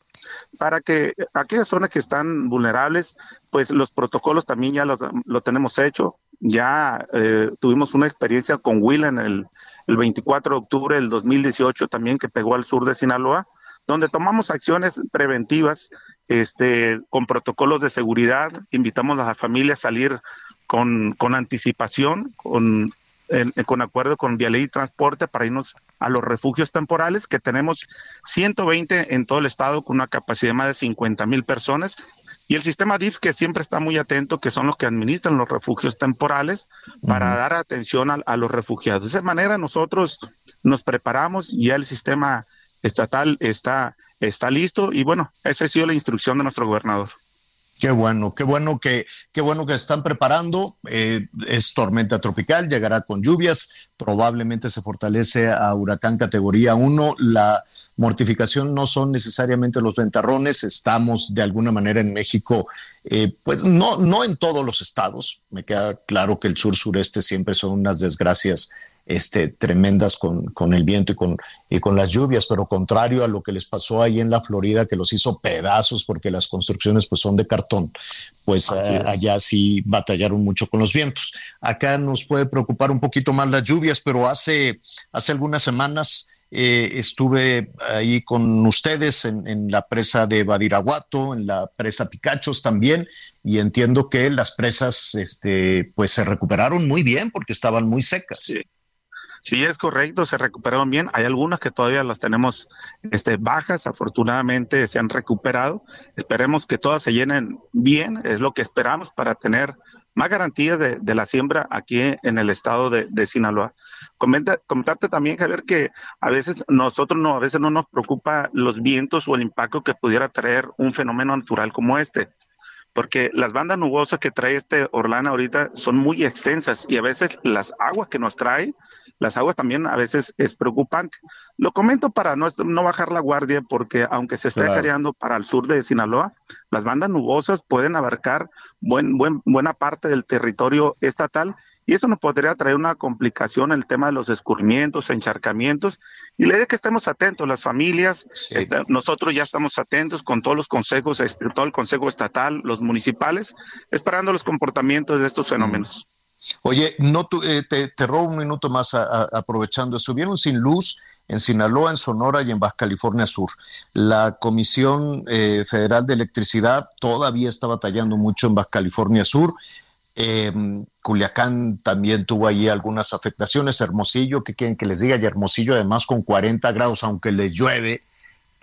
para que aquellas zonas que están vulnerables, pues los protocolos también ya lo tenemos hecho. Ya eh, tuvimos una experiencia con Will en el, 24 de octubre del 2018 también que pegó al sur de Sinaloa, donde tomamos acciones preventivas este, con protocolos de seguridad, invitamos a las familias a salir con, con anticipación, con con acuerdo con Vialey y Transporte para irnos a los refugios temporales, que tenemos 120 en todo el estado con una capacidad de más de 50 mil personas. Y el sistema DIF, que siempre está muy atento, que son los que administran los refugios temporales, para dar atención a, los refugiados. De esa manera nosotros nos preparamos y ya el sistema estatal está, está listo. Y bueno, esa ha sido la instrucción de nuestro gobernador. Qué bueno, qué bueno que, qué bueno que están preparando. Eh, es tormenta tropical, llegará con lluvias, probablemente se fortalece a huracán categoría 1. La mortificación no son necesariamente los ventarrones, estamos de alguna manera en México, eh, pues no, no en todos los estados. Me queda claro que el sur sureste siempre son unas desgracias este, tremendas con, con, el viento y con, y con las lluvias, pero contrario a lo que les pasó ahí en la Florida, que los hizo pedazos porque las construcciones pues son de cartón, pues allá sí batallaron mucho con los vientos. Acá nos puede preocupar un poquito más las lluvias, pero hace, hace algunas semanas eh, estuve ahí con ustedes en, en, la presa de Badiraguato, en la presa Picachos también, y entiendo que las presas este, pues se recuperaron muy bien porque estaban muy secas. Sí. Sí, es correcto, se recuperaron bien. Hay algunas que todavía las tenemos este, bajas, afortunadamente se han recuperado. Esperemos que todas se llenen bien, es lo que esperamos para tener más garantías de, la siembra aquí en el estado de, Sinaloa. Comenta, comentarte también, Javier, que a veces nosotros no, a veces no nos preocupa los vientos o el impacto que pudiera traer un fenómeno natural como este porque las bandas nubosas que trae este Orlana ahorita son muy extensas y a veces las aguas que nos trae las aguas también a veces es preocupante. Lo comento para no, no bajar la guardia porque aunque se esté creando para el sur de Sinaloa, las bandas nubosas pueden abarcar buen, buen, buena parte del territorio estatal y eso nos podría traer una complicación en el tema de los escurrimientos, encharcamientos y idea es que estemos atentos, las familias, este, nosotros ya estamos atentos con todos los consejos, todo el consejo estatal, los municipales, esperando los comportamientos de estos fenómenos. Oye, no eh, te, robo un minuto más aprovechando. Estuvieron sin luz en Sinaloa, en Sonora y en Baja California Sur. La Comisión eh, Federal de Electricidad todavía está batallando mucho en Baja California Sur. Em, Culiacán también tuvo ahí algunas afectaciones. Hermosillo, ¿qué quieren que les diga? Y Hermosillo, además, con 40 grados, aunque le llueve,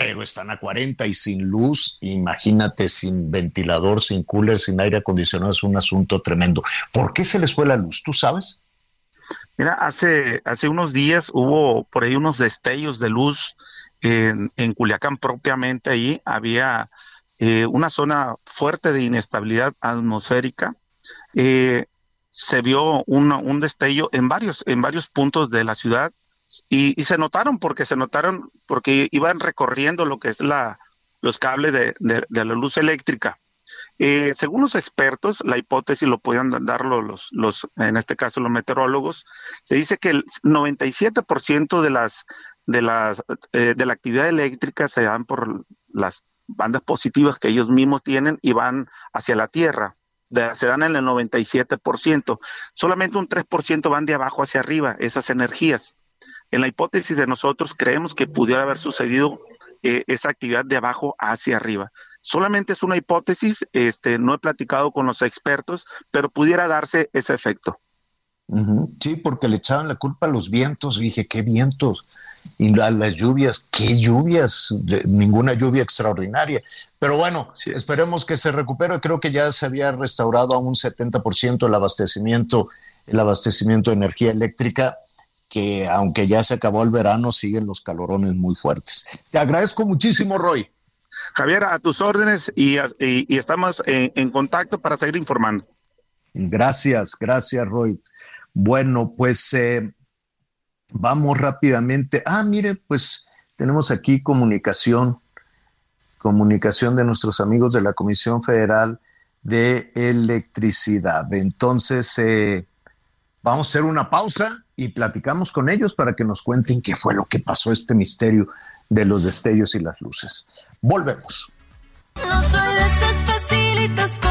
pero están a 40 y sin luz, imagínate, sin ventilador, sin cooler, sin aire acondicionado, es un asunto tremendo. ¿Por qué se les fue la luz? ¿Tú sabes? Mira, hace, hace unos días hubo por ahí unos destellos de luz en, en Culiacán propiamente, ahí había eh, una zona fuerte de inestabilidad atmosférica. Eh, se vio un, un destello en varios, en varios puntos de la ciudad y, se notaron porque se notaron porque iban recorriendo lo que es la los cables de, la luz eléctrica. Eh, según los expertos, la hipótesis lo podían dar los, los, en este caso los meteorólogos, se dice que el 97% de las de las eh, de la actividad eléctrica se dan por las bandas positivas que ellos mismos tienen y van hacia la Tierra. se dan en el 97%. Solamente un 3% van de abajo hacia arriba, esas energías. En la hipótesis de nosotros creemos que pudiera haber sucedido eh, esa actividad de abajo hacia arriba. Solamente es una hipótesis, este, no he platicado con los expertos, pero pudiera darse ese efecto. Sí, porque le echaban la culpa a los vientos. Dije, ¿qué vientos? Y a las lluvias, ¿qué lluvias? ninguna lluvia extraordinaria. Pero bueno, esperemos que se recupere. Creo que ya se había restaurado a un 70% el abastecimiento, el abastecimiento de energía eléctrica, que aunque ya se acabó el verano, siguen los calorones muy fuertes. Te agradezco muchísimo, Roy. Javier, a tus órdenes y, estamos en contacto para seguir informando. Gracias, gracias, Roy. Bueno, pues eh, vamos rápidamente. Ah, mire, pues tenemos aquí comunicación, comunicación de nuestros amigos de la Comisión Federal de Electricidad. Entonces, eh, vamos a hacer una pausa y platicamos con ellos para que nos cuenten qué fue lo que pasó, este misterio de los destellos y las luces. Volvemos. No soy de esas facilitas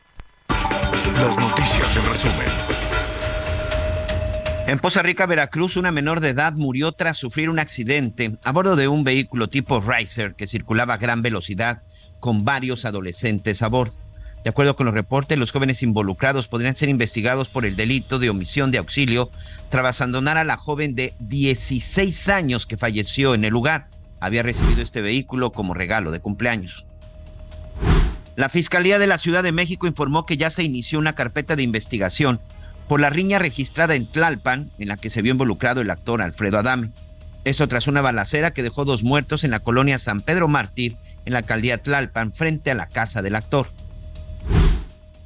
Las noticias en resumen. En Poza Rica, Veracruz, una menor de edad murió tras sufrir un accidente a bordo de un vehículo tipo Riser que circulaba a gran velocidad con varios adolescentes a bordo. De acuerdo con los reportes, los jóvenes involucrados podrían ser investigados por el delito de omisión de auxilio tras abandonar a la joven de 16 años que falleció en el lugar. Había recibido este vehículo como regalo de cumpleaños. La Fiscalía de la Ciudad de México informó que ya se inició una carpeta de investigación por la riña registrada en Tlalpan, en la que se vio involucrado el actor Alfredo Adame. Eso tras una balacera que dejó dos muertos en la colonia San Pedro Mártir, en la alcaldía Tlalpan, frente a la casa del actor.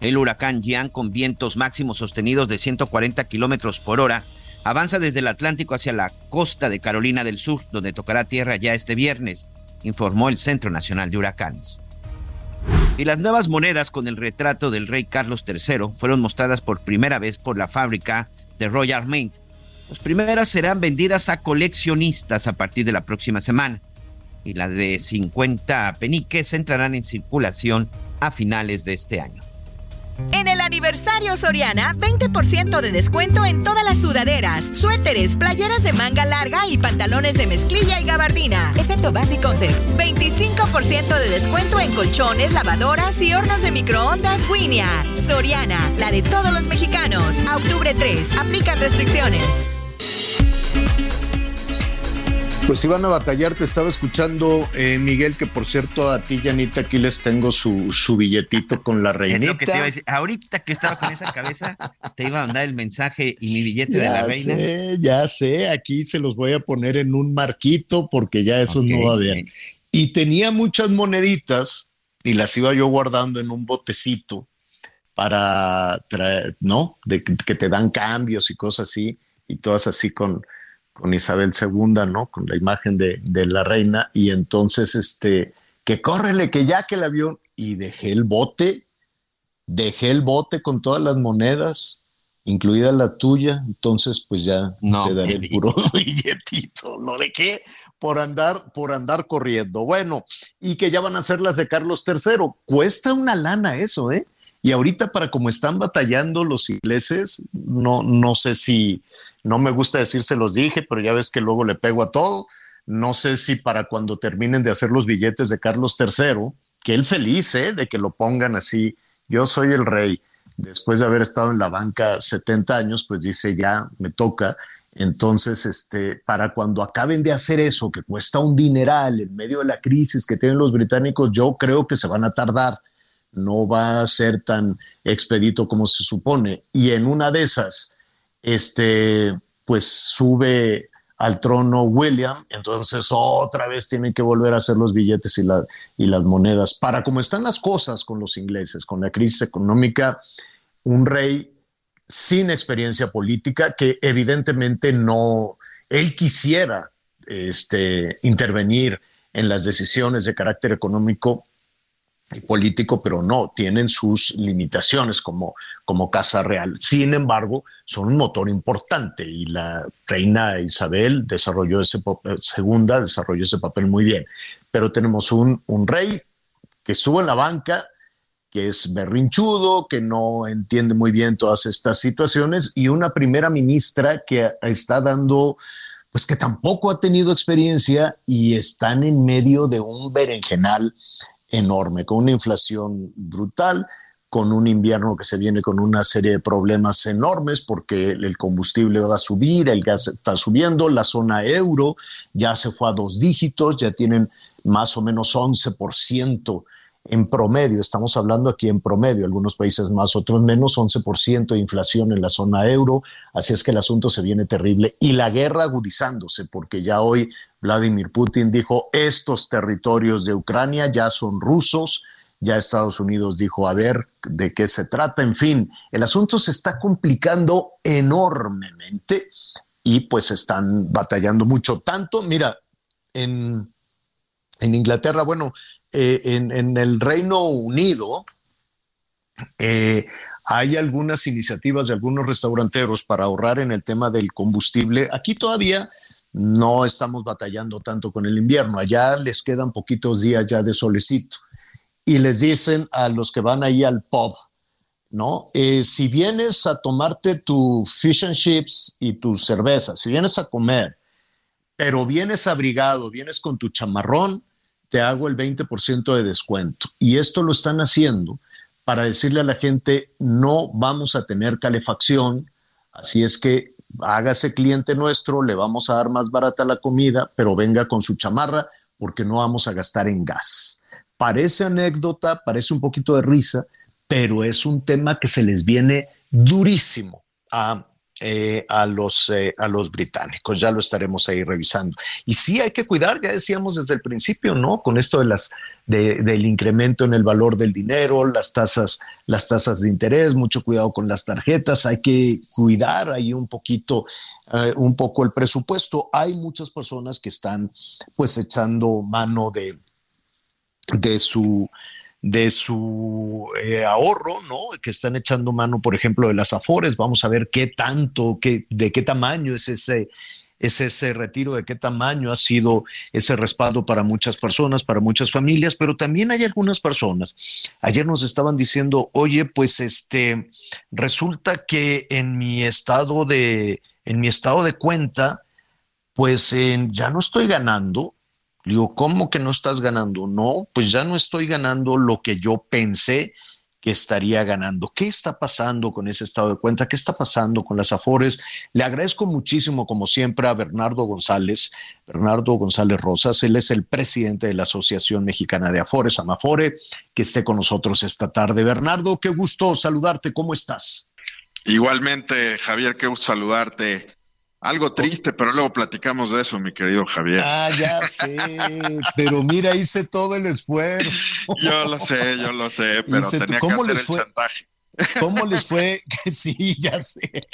El huracán Jean, con vientos máximos sostenidos de 140 kilómetros por hora, avanza desde el Atlántico hacia la costa de Carolina del Sur, donde tocará tierra ya este viernes, informó el Centro Nacional de Huracanes. Y las nuevas monedas con el retrato del rey Carlos III fueron mostradas por primera vez por la fábrica de Royal Mint. Las primeras serán vendidas a coleccionistas a partir de la próxima semana y las de 50 peniques entrarán en circulación a finales de este año. En el aniversario Soriana, 20% de descuento en todas las sudaderas, suéteres, playeras de manga larga y pantalones de mezclilla y gabardina, excepto Basic Concepts. 25% de descuento en colchones, lavadoras y hornos de microondas Winia. Soriana, la de todos los mexicanos. A octubre 3, aplican restricciones. Pues iban a batallar, te estaba escuchando, eh, Miguel, que por cierto a ti, Janita, aquí les tengo su, su billetito con la reinita. lo que te iba a decir. Ahorita que estaba con esa cabeza, te iba a mandar el mensaje y mi billete de la Ya reina. sé, ya sé, aquí se los voy a poner en un marquito porque ya eso no va bien. Y tenía muchas moneditas y las iba yo guardando en un botecito para traer, ¿no? De que te dan cambios y cosas así, y todas así con, con Isabel II, ¿no? Con la imagen de, de la reina, y entonces, este, que córrele, que ya que el avión, y dejé el bote, dejé el bote con todas las monedas, incluida la tuya, entonces pues ya te daré el puro billetito, lo dejé por andar, por andar corriendo. Bueno, y que ya van a ser las de Carlos III. Cuesta una lana eso, ¿eh? Y ahorita para como están batallando los ingleses, no, no sé si, no me gusta decir se los dije, pero ya ves que luego le pego a todo. No sé si para cuando terminen de hacer los billetes de Carlos III, que él feliz ¿eh? de que lo pongan así, yo soy el rey, después de haber estado en la banca 70 años, pues dice ya me toca. Entonces, este, para cuando acaben de hacer eso, que cuesta un dineral en medio de la crisis que tienen los británicos, yo creo que se van a tardar. No va a ser tan expedito como se supone. Y en una de esas, este, pues sube al trono William, entonces otra vez tienen que volver a hacer los billetes y, y las monedas. Para cómo están las cosas con los ingleses, con la crisis económica, un rey sin experiencia política que evidentemente no, él quisiera este, intervenir en las decisiones de carácter económico político, pero no, tienen sus limitaciones como, como Casa Real. Sin embargo, son un motor importante y la reina Isabel desarrolló ese segunda desarrolló ese papel muy bien. Pero tenemos un, un rey que estuvo en la banca, que es berrinchudo, que no entiende muy bien todas estas situaciones, y una primera ministra que está dando, pues que tampoco ha tenido experiencia y están en medio de un berenjenal enorme, con una inflación brutal, con un invierno que se viene con una serie de problemas enormes porque el combustible va a subir, el gas está subiendo, la zona euro ya se fue a dos dígitos, ya tienen más o menos 11% en promedio, estamos hablando aquí en promedio, algunos países más, otros menos, 11% de inflación en la zona euro, así es que el asunto se viene terrible y la guerra agudizándose, porque ya hoy Vladimir Putin dijo, estos territorios de Ucrania ya son rusos, ya Estados Unidos dijo, a ver de qué se trata, en fin, el asunto se está complicando enormemente y pues están batallando mucho, tanto, mira, en, en Inglaterra, bueno, eh, en, el Reino Unido eh, hay algunas iniciativas de algunos restauranteros para ahorrar en el tema del combustible. Aquí todavía no estamos batallando tanto con el invierno. Allá les quedan poquitos días ya de solecito. Y les dicen a los que van ahí al pub, ¿no? Eh, si vienes a tomarte tu fish and chips y tu cerveza, si vienes a comer, pero vienes abrigado, vienes con tu chamarrón, te hago el 20% de descuento. Y esto lo están haciendo para decirle a la gente, no vamos a tener calefacción, así es que hágase cliente nuestro, le vamos a dar más barata la comida, pero venga con su chamarra porque no vamos a gastar en gas. Parece anécdota, parece un poquito de risa, pero es un tema que se les viene durísimo a eh, a, los, eh, a los británicos. Ya lo estaremos ahí revisando. Y sí hay que cuidar, ya decíamos desde el principio, ¿no? Con esto de las, del incremento en el valor del dinero, las tasas, las tasas de interés, mucho cuidado con las tarjetas, hay que cuidar ahí un poquito, eh, un poco el presupuesto. Hay muchas personas que están pues echando mano de, de su de su eh, ahorro, ¿no? Que están echando mano, por ejemplo, de las afores. Vamos a ver qué tanto, qué, de qué tamaño es ese, es ese retiro, de qué tamaño ha sido ese respaldo para muchas personas, para muchas familias, pero también hay algunas personas. Ayer nos estaban diciendo, oye, pues este, resulta que en mi estado de, en mi estado de cuenta, pues ya no estoy ganando, digo, ¿cómo que no estás ganando? No, pues ya no estoy ganando lo que yo pensé que estaría ganando. ¿Qué está pasando con ese estado de cuenta? ¿Qué está pasando con las Afores? Le agradezco muchísimo, como siempre, a Bernardo González, Bernardo González Rosas. Él es el presidente de la Asociación Mexicana de Afores, Amafore, que esté con nosotros esta tarde. Bernardo, qué gusto saludarte. ¿Cómo estás? Igualmente, Javier, qué gusto saludarte. Algo triste, pero luego platicamos de eso, mi querido Javier. Ah, ya sé, pero mira, hice todo el esfuerzo. Yo lo sé, yo lo sé, pero tenía que hacer el chantaje. ¿Cómo les fue? sí, ya sé.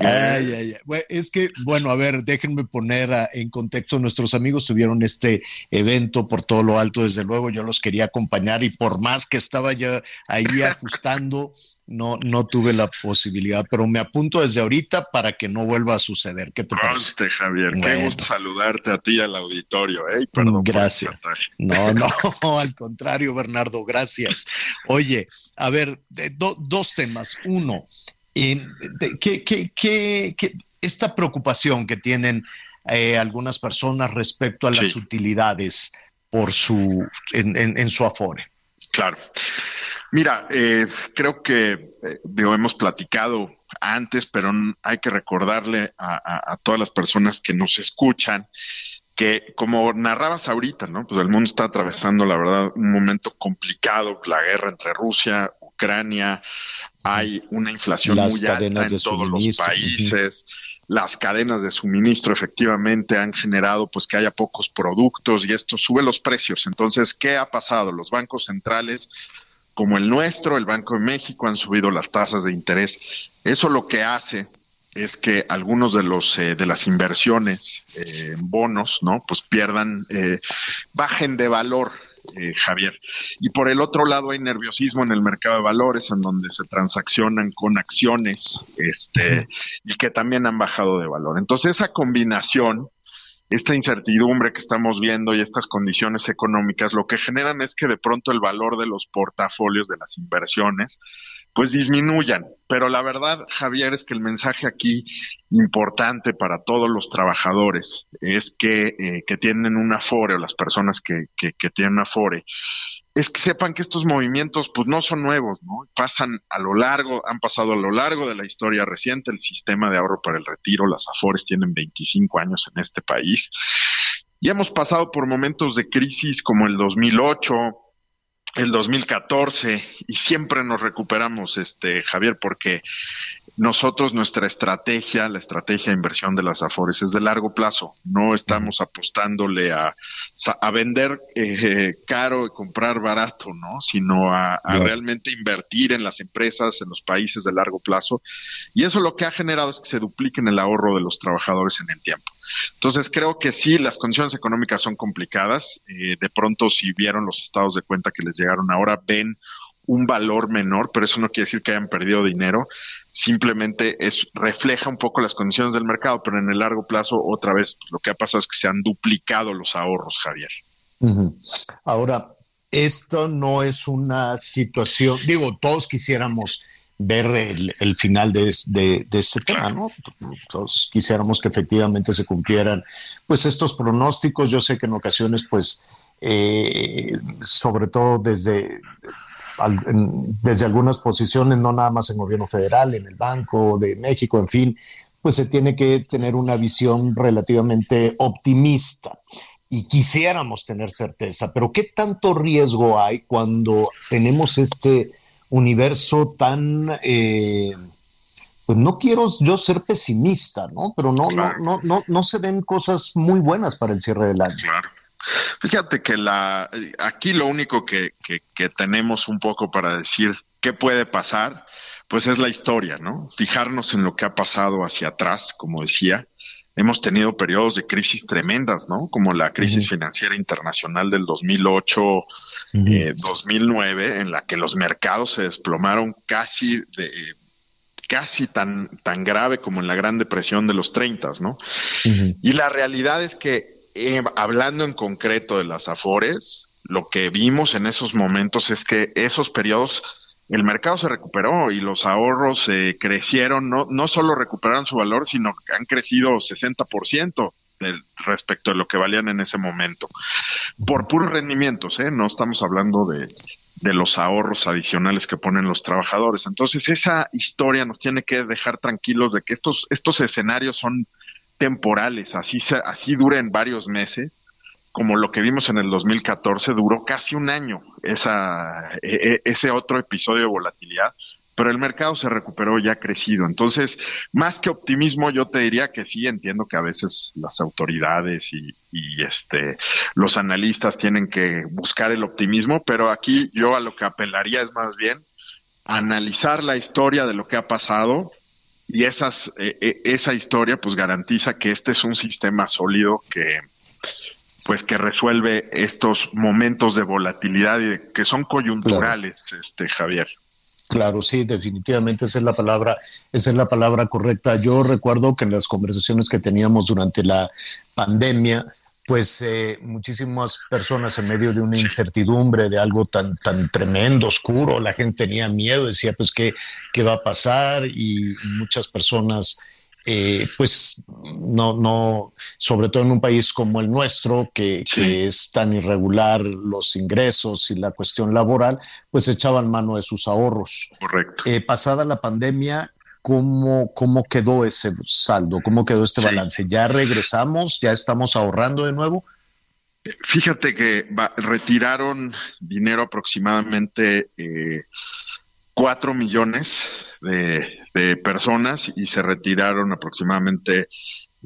ay, ay, ay. es que, bueno, a ver, déjenme poner en contexto. Nuestros amigos tuvieron este evento por todo lo alto, desde luego yo los quería acompañar y por más que estaba yo ahí ajustando no, no tuve la posibilidad, pero me apunto desde ahorita para que no vuelva a suceder. ¿Qué te parece? Javier, qué gusto saludarte a ti y al auditorio. ¿eh? gracias. No, no, al contrario, Bernardo, gracias. Oye, a ver, dos temas. Uno, eh, ¿qué, esta preocupación que tienen eh, algunas personas respecto a las utilidades por su, en, su afore. Claro. Mira, eh, creo que eh, hemos platicado antes, pero hay que recordarle a, todas las personas que nos escuchan que como narrabas ahorita, ¿no? Pues el mundo está atravesando, la verdad, un momento complicado, la guerra entre Rusia, Ucrania, hay una inflación muy alta en todos los países las cadenas de suministro efectivamente han generado pues que haya pocos productos y esto sube los precios. Entonces, ¿qué ha pasado? Los bancos centrales como el nuestro, el Banco de México, han subido las tasas de interés. Eso lo que hace es que algunos de los eh, de las inversiones eh, en bonos, ¿no? Pues pierdan, eh, bajen de valor eh, Javier. Y por el otro lado hay nerviosismo en el mercado de valores, en donde se transaccionan con acciones, este, y que también han bajado de valor. Entonces esa combinación, esta incertidumbre que estamos viendo y estas condiciones económicas, lo que generan es que de pronto el valor de los portafolios de las inversiones pues disminuyan. Pero la verdad, Javier, es que el mensaje aquí importante para todos los trabajadores es que, eh, que tienen un afore o las personas que, que, que tienen afore es que sepan que estos movimientos pues no son nuevos, ¿no? Pasan a lo largo, han pasado a lo largo de la historia reciente, el sistema de ahorro para el retiro, las Afores tienen 25 años en este país. Y hemos pasado por momentos de crisis como el 2008, el 2014 y siempre nos recuperamos, este Javier, porque nosotros nuestra estrategia, la estrategia de inversión de las Afores es de largo plazo. No estamos apostándole a, a vender eh, caro y comprar barato, ¿no? Sino a, realmente invertir en las empresas, en los países de largo plazo. Y eso lo que ha generado es que se dupliquen el ahorro de los trabajadores en el tiempo. Entonces creo que sí, las condiciones económicas son complicadas. Eh, de pronto, si vieron los estados de cuenta que les llegaron ahora, ven un valor menor, pero eso no quiere decir que hayan perdido dinero simplemente es refleja un poco las condiciones del mercado, pero en el largo plazo otra vez lo que ha pasado es que se han duplicado los ahorros, Javier. Ahora, esto no es una situación, digo, todos quisiéramos ver el, final de, este tema, ¿no? Todos quisiéramos que efectivamente se cumplieran, pues, estos pronósticos. Yo sé que en ocasiones, pues, eh, sobre todo desde desde algunas posiciones, no nada más en gobierno federal, en el Banco de México, en fin, pues se tiene que tener una visión relativamente optimista y quisiéramos tener certeza, pero ¿qué tanto riesgo hay cuando tenemos este universo tan... Eh, pues no quiero yo ser pesimista, ¿no? Pero no, no, no, no, no se ven cosas muy buenas para el cierre del año. Claro. Fíjate que la, aquí lo único que, que, tenemos un poco para decir qué puede pasar, pues es la historia, ¿no? Fijarnos en lo que ha pasado hacia atrás, como decía. Hemos tenido periodos de crisis tremendas, ¿no? Como la crisis financiera internacional del 2008, 2009, eh, en la que los mercados se desplomaron casi de, casi tan, tan grave como en la Gran Depresión de los 30, ¿no? Y la realidad es que eh, hablando en concreto de las Afores, lo que vimos en esos momentos es que esos periodos el mercado se recuperó y los ahorros eh, crecieron, no, no solo recuperaron su valor, sino que han crecido 60% respecto a lo que valían en ese momento. Por puros rendimientos, ¿eh? no estamos hablando de, de los ahorros adicionales que ponen los trabajadores. Entonces, esa historia nos tiene que dejar tranquilos de que estos, estos escenarios son temporales, así, así duren varios meses, como lo que vimos en el 2014, duró casi un año esa, e, e, ese otro episodio de volatilidad, pero el mercado se recuperó ya crecido. Entonces, más que optimismo, yo te diría que sí, entiendo que a veces las autoridades y, y este, los analistas tienen que buscar el optimismo, pero aquí yo a lo que apelaría es más bien analizar la historia de lo que ha pasado, y esas, eh, eh, esa historia pues garantiza que este es un sistema sólido que pues que resuelve estos momentos de volatilidad y que son coyunturales, este Javier. Claro, sí, definitivamente esa es la palabra, esa es la palabra correcta. Yo recuerdo que en las conversaciones que teníamos durante la pandemia, pues eh, muchísimas personas en medio de una incertidumbre, de algo tan, tan tremendo, oscuro, la gente tenía miedo, decía pues qué, qué va a pasar y muchas personas eh, pues no, no, sobre todo en un país como el nuestro, que, es tan irregular los ingresos y la cuestión laboral, pues echaban mano de sus ahorros. Correcto. Eh, pasada la pandemia, ¿cómo, ¿cómo quedó ese saldo? ¿Cómo quedó este balance? ¿Ya regresamos? ¿Ya estamos ahorrando de nuevo? Fíjate que retiraron dinero aproximadamente eh, 4 millones de, de personas y se retiraron aproximadamente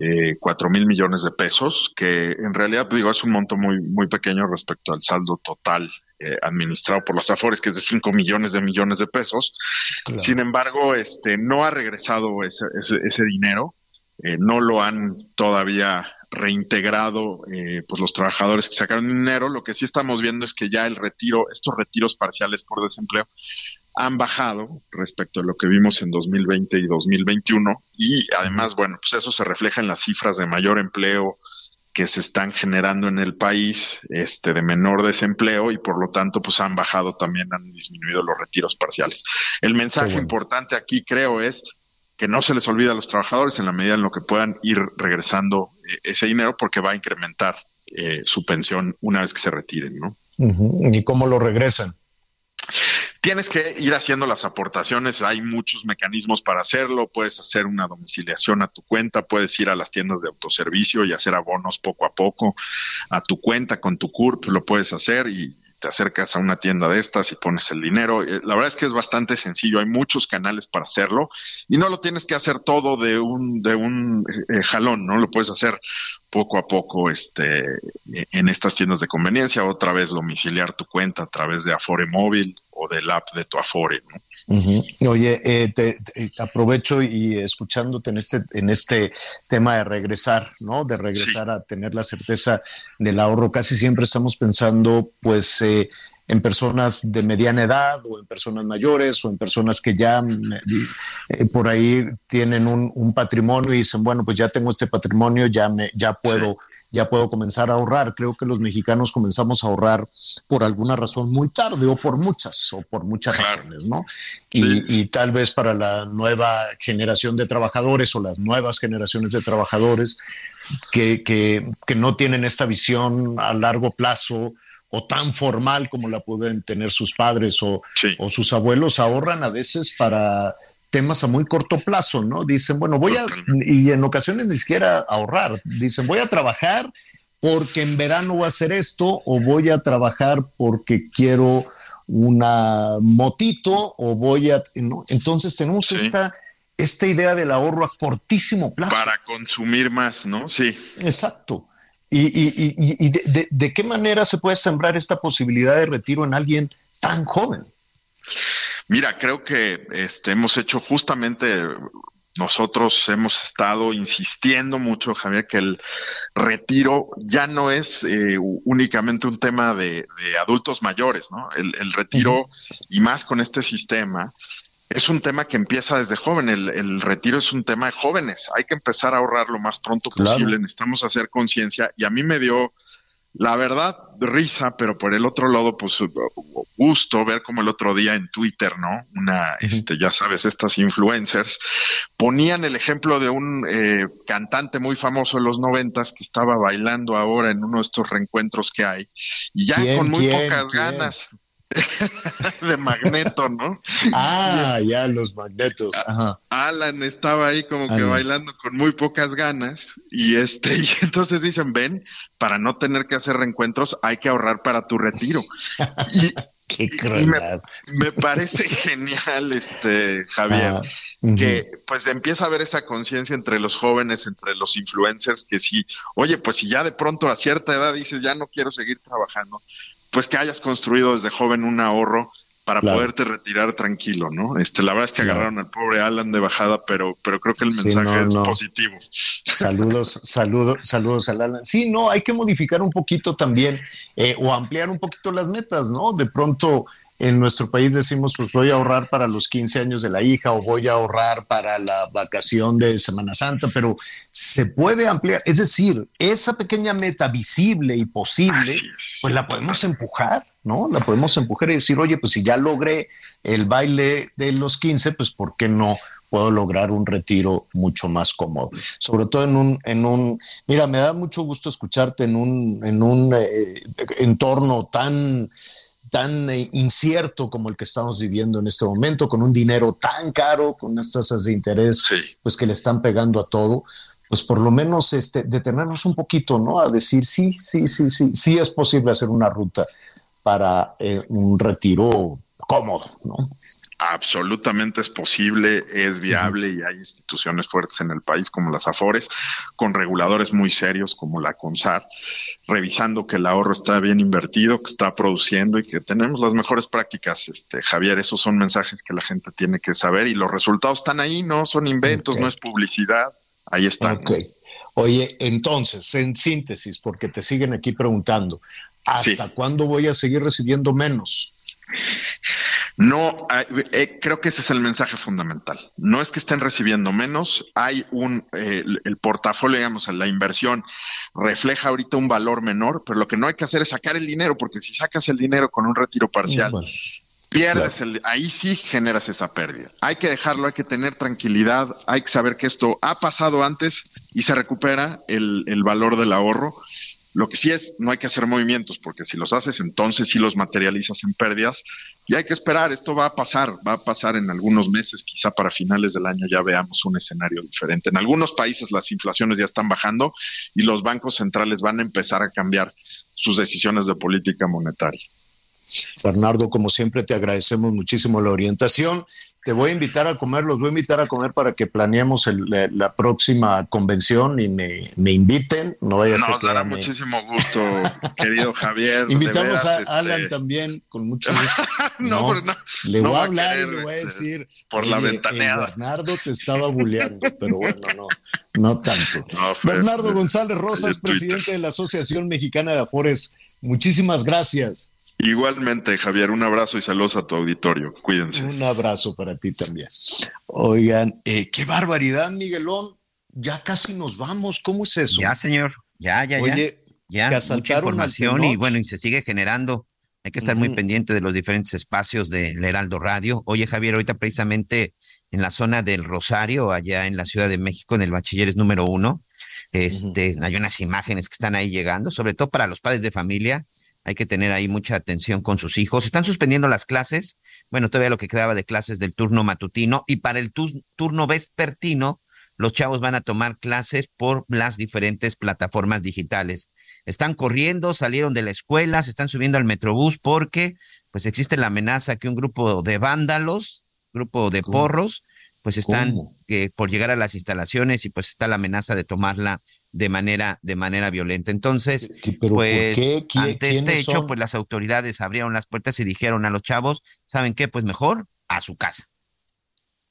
eh, cuatro mil millones de pesos, que en realidad digo es un monto muy muy pequeño respecto al saldo total eh, administrado por las Afores, que es de 5 millones de millones de pesos. Sin embargo, este no ha regresado ese, ese, dinero, eh, no lo han todavía reintegrado eh, pues los trabajadores que sacaron dinero. Lo que sí estamos viendo es que ya el retiro, estos retiros parciales por desempleo, han bajado respecto a lo que vimos en 2020 y 2021 y además, bueno, pues eso se refleja en las cifras de mayor empleo que se están generando en el país, este, de menor desempleo y por lo tanto, pues han bajado también, han disminuido los retiros parciales. El mensaje importante aquí creo es que no se les olvide a los trabajadores en la medida en lo que puedan ir regresando eh, ese dinero porque va a incrementar eh, su pensión una vez que se retiren, ¿no? ¿Y cómo lo regresan? Tienes que ir haciendo las aportaciones, hay muchos mecanismos para hacerlo, puedes hacer una domiciliación a tu cuenta, puedes ir a las tiendas de autoservicio y hacer abonos poco a poco a tu cuenta con tu CURP, lo puedes hacer y te acercas a una tienda de estas y pones el dinero. Eh, la verdad es que es bastante sencillo, hay muchos canales para hacerlo y no lo tienes que hacer todo de un, de un eh, jalón, ¿no? Lo puedes hacer poco a poco este, en estas tiendas de conveniencia, otra vez domiciliar tu cuenta a través de Afore Móvil o del app de tu Afore, ¿no? Oye, eh, te, aprovecho y escuchándote en este, en este tema de regresar, ¿no? De regresar a tener la certeza del ahorro. Casi siempre estamos pensando, pues, eh, en personas de mediana edad o en personas mayores o en personas que ya eh, por ahí tienen un, patrimonio y dicen, bueno, pues ya tengo este patrimonio, ya, me, ya puedo ya puedo comenzar a ahorrar. Creo que los mexicanos comenzamos a ahorrar por alguna razón muy tarde o por muchas o por muchas razones, ¿no? Y, tal vez para la nueva generación de trabajadores o las nuevas generaciones de trabajadores que, que, que no tienen esta visión a largo plazo o tan formal como la pueden tener sus padres o, o sus abuelos, ahorran a veces para temas a muy corto plazo, ¿no? Dicen, bueno, voy a, y en ocasiones ni siquiera ahorrar, dicen, voy a trabajar porque en verano voy a hacer esto, o voy a trabajar porque quiero una motito, o voy a, ¿no? Entonces tenemos esta, esta idea del ahorro a cortísimo plazo. Para consumir más, ¿no? Sí. Exacto. ¿Y, y, y, de, de qué manera se puede sembrar esta posibilidad de retiro en alguien tan joven? Mira, creo que este, hemos hecho justamente nosotros hemos estado insistiendo mucho, Javier, que el retiro ya no es eh, únicamente un tema de, adultos mayores, ¿no? El, retiro, y más con este sistema, es un tema que empieza desde joven. El, retiro es un tema de jóvenes. Hay que empezar a ahorrar lo más pronto posible. Necesitamos hacer conciencia. Y a mí me dio la verdad, risa, pero por el otro lado, pues gusto ver como el otro día en Twitter, ¿no? Una, este, ya sabes, estas influencers ponían el ejemplo de un eh, cantante muy famoso en los noventas que estaba bailando ahora en uno de estos reencuentros que hay y ya con muy pocas ganas de Magneto, ¿no? Ah, ya los Magnetos. Alan estaba ahí como que bailando con muy pocas ganas y este y entonces dicen, "Ven, para no tener que hacer reencuentros hay que ahorrar para tu retiro." y, Qué me, parece genial este Javier. que pues empieza a haber esa conciencia entre los jóvenes, entre los influencers, que si, oye, pues si ya de pronto a cierta edad dices, ya no quiero seguir trabajando, pues que hayas construido desde joven un ahorro para poderte retirar tranquilo, ¿no? Este, la verdad es que agarraron al pobre Alan de bajada, pero, pero creo que el mensaje es positivo. Saludos, saludos, saludos al Alan. Sí, no, hay que modificar un poquito también eh, o ampliar un poquito las metas, ¿no? De pronto en nuestro país decimos, pues voy a ahorrar para los 15 años de la hija o voy a ahorrar para la vacación de Semana Santa, pero se puede ampliar. Es decir, esa pequeña meta visible y posible, pues la podemos empujar, ¿no? La podemos empujar y decir, oye, pues si ya logré el baile de los 15, pues ¿por qué no puedo lograr un retiro mucho más cómodo? Sobre todo en un, en un, mira, me da mucho gusto escucharte en un, en un eh, entorno tan tan eh, incierto como el que estamos viviendo en este momento, con un dinero tan caro, con unas tasas de interés, pues que le están pegando a todo, pues por lo menos este, detenernos un poquito, ¿no? A decir, sí, sí, sí, sí, sí es posible hacer una ruta para eh, un retiro cómodo, ¿no? Absolutamente es posible, es viable y hay instituciones fuertes en el país como las AFORES, con reguladores muy serios como la CONSAR, revisando que el ahorro está bien invertido, que está produciendo y que tenemos las mejores prácticas. Este, Javier, esos son mensajes que la gente tiene que saber y los resultados están ahí, no son inventos, no es publicidad, ahí están. Oye, entonces, en síntesis, porque te siguen aquí preguntando, ¿hasta cuándo voy a seguir recibiendo menos? No, eh, creo que ese es el mensaje fundamental. No es que estén recibiendo menos, hay un, eh, el, portafolio, digamos, la inversión refleja ahorita un valor menor, pero lo que no hay que hacer es sacar el dinero, porque si sacas el dinero con un retiro parcial, pierdes el, ahí sí generas esa pérdida. Hay que dejarlo, hay que tener tranquilidad, hay que saber que esto ha pasado antes y se recupera el, el valor del ahorro lo que sí es, no hay que hacer movimientos, porque si los haces, entonces sí los materializas en pérdidas. Y hay que esperar, esto va a pasar, va a pasar en algunos meses, quizá para finales del año ya veamos un escenario diferente. En algunos países las inflaciones ya están bajando y los bancos centrales van a empezar a cambiar sus decisiones de política monetaria. Bernardo, como siempre, te agradecemos muchísimo la orientación te voy a invitar a comer, los voy a invitar a comer para que planeemos la, próxima convención y me, inviten. No vaya a Nos dará muchísimo gusto, querido Javier. Invitamos a Alan este, también, con mucho gusto. no, no, le voy a hablar y le voy a decir. Por la ventaneada. Bernardo te estaba bulleando, pero bueno, no, no tanto. Bernardo González Rosas, presidente de la Asociación Mexicana de Afores. Muchísimas gracias. Igualmente, Javier, un abrazo y saludos a tu auditorio. Cuídense. Un abrazo para ti también. Oigan, eh, qué barbaridad, Miguelón. Ya casi nos vamos. ¿Cómo es eso? Ya, señor. Ya, ya, Oye, ya. Ya, mucha información y bueno, y se sigue generando. Hay que estar muy pendiente de los diferentes espacios del Heraldo Radio. Oye, Javier, ahorita precisamente en la zona del Rosario, allá en la Ciudad de México, en el Bachilleres número uno, este, hay unas imágenes que están ahí llegando, sobre todo para los padres de familia hay que tener ahí mucha atención con sus hijos. Están suspendiendo las clases, bueno, todavía lo que quedaba de clases del turno matutino y para el turno vespertino, los chavos van a tomar clases por las diferentes plataformas digitales. Están corriendo, salieron de la escuela, se están subiendo al metrobús porque pues existe la amenaza que un grupo de vándalos, grupo de porros, pues están eh, por llegar a las instalaciones y pues está la amenaza de tomarla de manera, de manera violenta. Entonces, pues, ante este hecho, pues las autoridades abrieron las puertas y dijeron a los chavos, ¿saben qué? Pues mejor a su casa.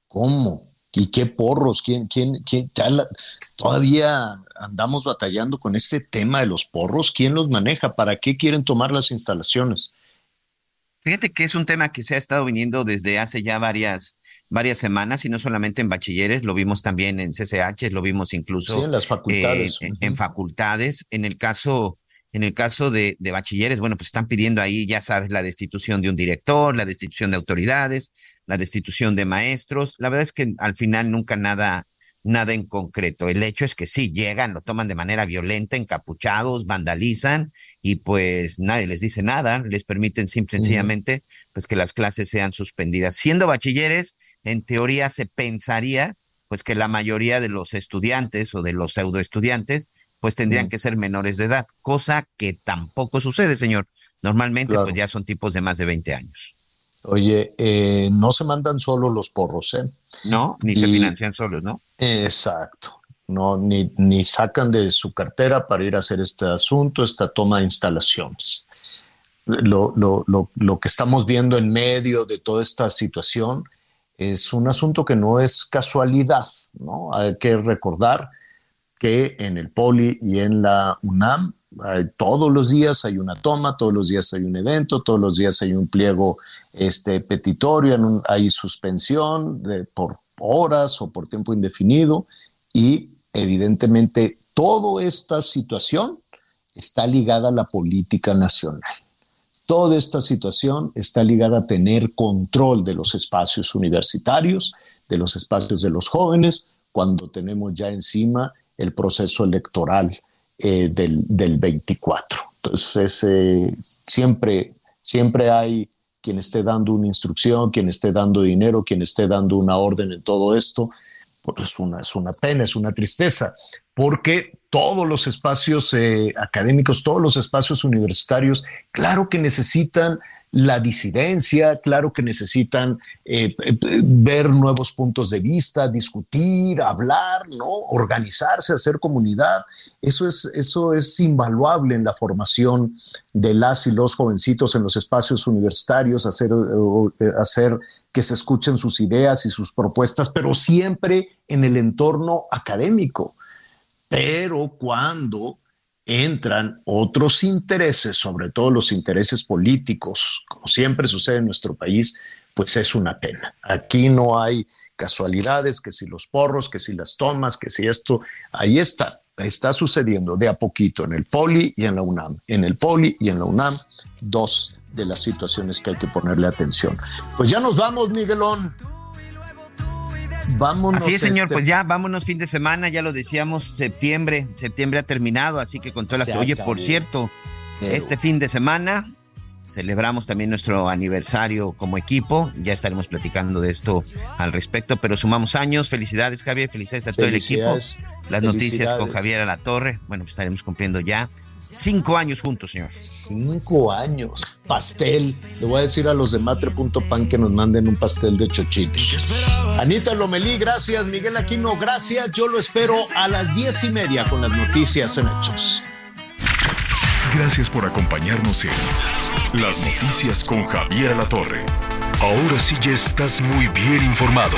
¿Cómo? ¿Y qué porros? ¿Quién, quién, quién? Todavía andamos batallando con este tema de los porros. ¿Quién los maneja? ¿Para qué quieren tomar las instalaciones? Fíjate que es un tema que se ha estado viniendo desde hace ya varias, varias semanas y no solamente en bachilleres, lo vimos también en CCH, lo vimos incluso en las facultades. Eh, en, facultades. En el caso, en el caso de, de, bachilleres, bueno, pues están pidiendo ahí, ya sabes, la destitución de un director, la destitución de autoridades, la destitución de maestros. La verdad es que al final nunca nada, nada en concreto. El hecho es que sí, llegan, lo toman de manera violenta, encapuchados, vandalizan y pues nadie les dice nada, les permiten simple, sencillamente pues que las clases sean suspendidas. Siendo bachilleres, en teoría se pensaría pues que la mayoría de los estudiantes o de los pseudo estudiantes pues tendrían que ser menores de edad, cosa que tampoco sucede, señor. Normalmente pues ya son tipos de más de 20 años. Oye, eh, no se mandan solo los porros, ¿eh? No, ni se financian solos, ¿no? Exacto. No, ni, ni sacan de su cartera para ir a hacer este asunto, esta toma de instalaciones. Lo, lo, lo, lo que estamos viendo en medio de toda esta situación es un asunto que no es casualidad, ¿no? Hay que recordar que en el Poli y en la UNAM todos los días hay una toma, todos los días hay un evento, todos los días hay un pliego este, petitorio, hay suspensión de, por horas o por tiempo indefinido y evidentemente toda esta situación está ligada a la política nacional. Toda esta situación está ligada a tener control de los espacios universitarios, de los espacios de los jóvenes, cuando tenemos ya encima el proceso electoral eh, del, del, 24. Entonces, eh, siempre, siempre hay quien esté dando una instrucción, quien esté dando dinero, quien esté dando una orden en todo esto. Pues es una, es una pena, es una tristeza, porque todos los espacios eh, académicos, todos los espacios universitarios, claro que necesitan la disidencia, claro que necesitan eh, eh, ver nuevos puntos de vista, discutir, hablar, ¿no? organizarse, hacer comunidad. Eso es, eso es invaluable en la formación de las y los jovencitos en los espacios universitarios, hacer, hacer que se escuchen sus ideas y sus propuestas, pero siempre en el entorno académico pero cuando entran otros intereses, sobre todo los intereses políticos, como siempre sucede en nuestro país, pues es una pena. Aquí no hay casualidades, que si los porros, que si las tomas, que si esto, ahí está, está sucediendo de a poquito en el Poli y en la UNAM. En el Poli y en la UNAM, dos de las situaciones que hay que ponerle atención. Pues ya nos vamos, Miguelón. Vámonos. Así es, señor, este- pues ya vámonos fin de semana, ya lo decíamos, septiembre, septiembre ha terminado, así que con toda la... Oye, por cierto, este fin de semana celebramos también nuestro aniversario como equipo, ya estaremos platicando de esto al respecto, pero sumamos años, felicidades Javier, felicidades a todo el equipo, las noticias con. Javier a la Torre, bueno, pues estaremos cumpliendo ya cinco años juntos, señor. Cinco años. Pastel. Le voy a decir a los de matre.pan que nos manden un pastel de chochitos. Anita Lomelí, gracias. Miguel Aquino, gracias. Yo lo espero a las diez y media con las noticias en Hechos. Gracias por acompañarnos en Las Noticias con Javier Alatorre. Ahora sí ya estás muy bien informado.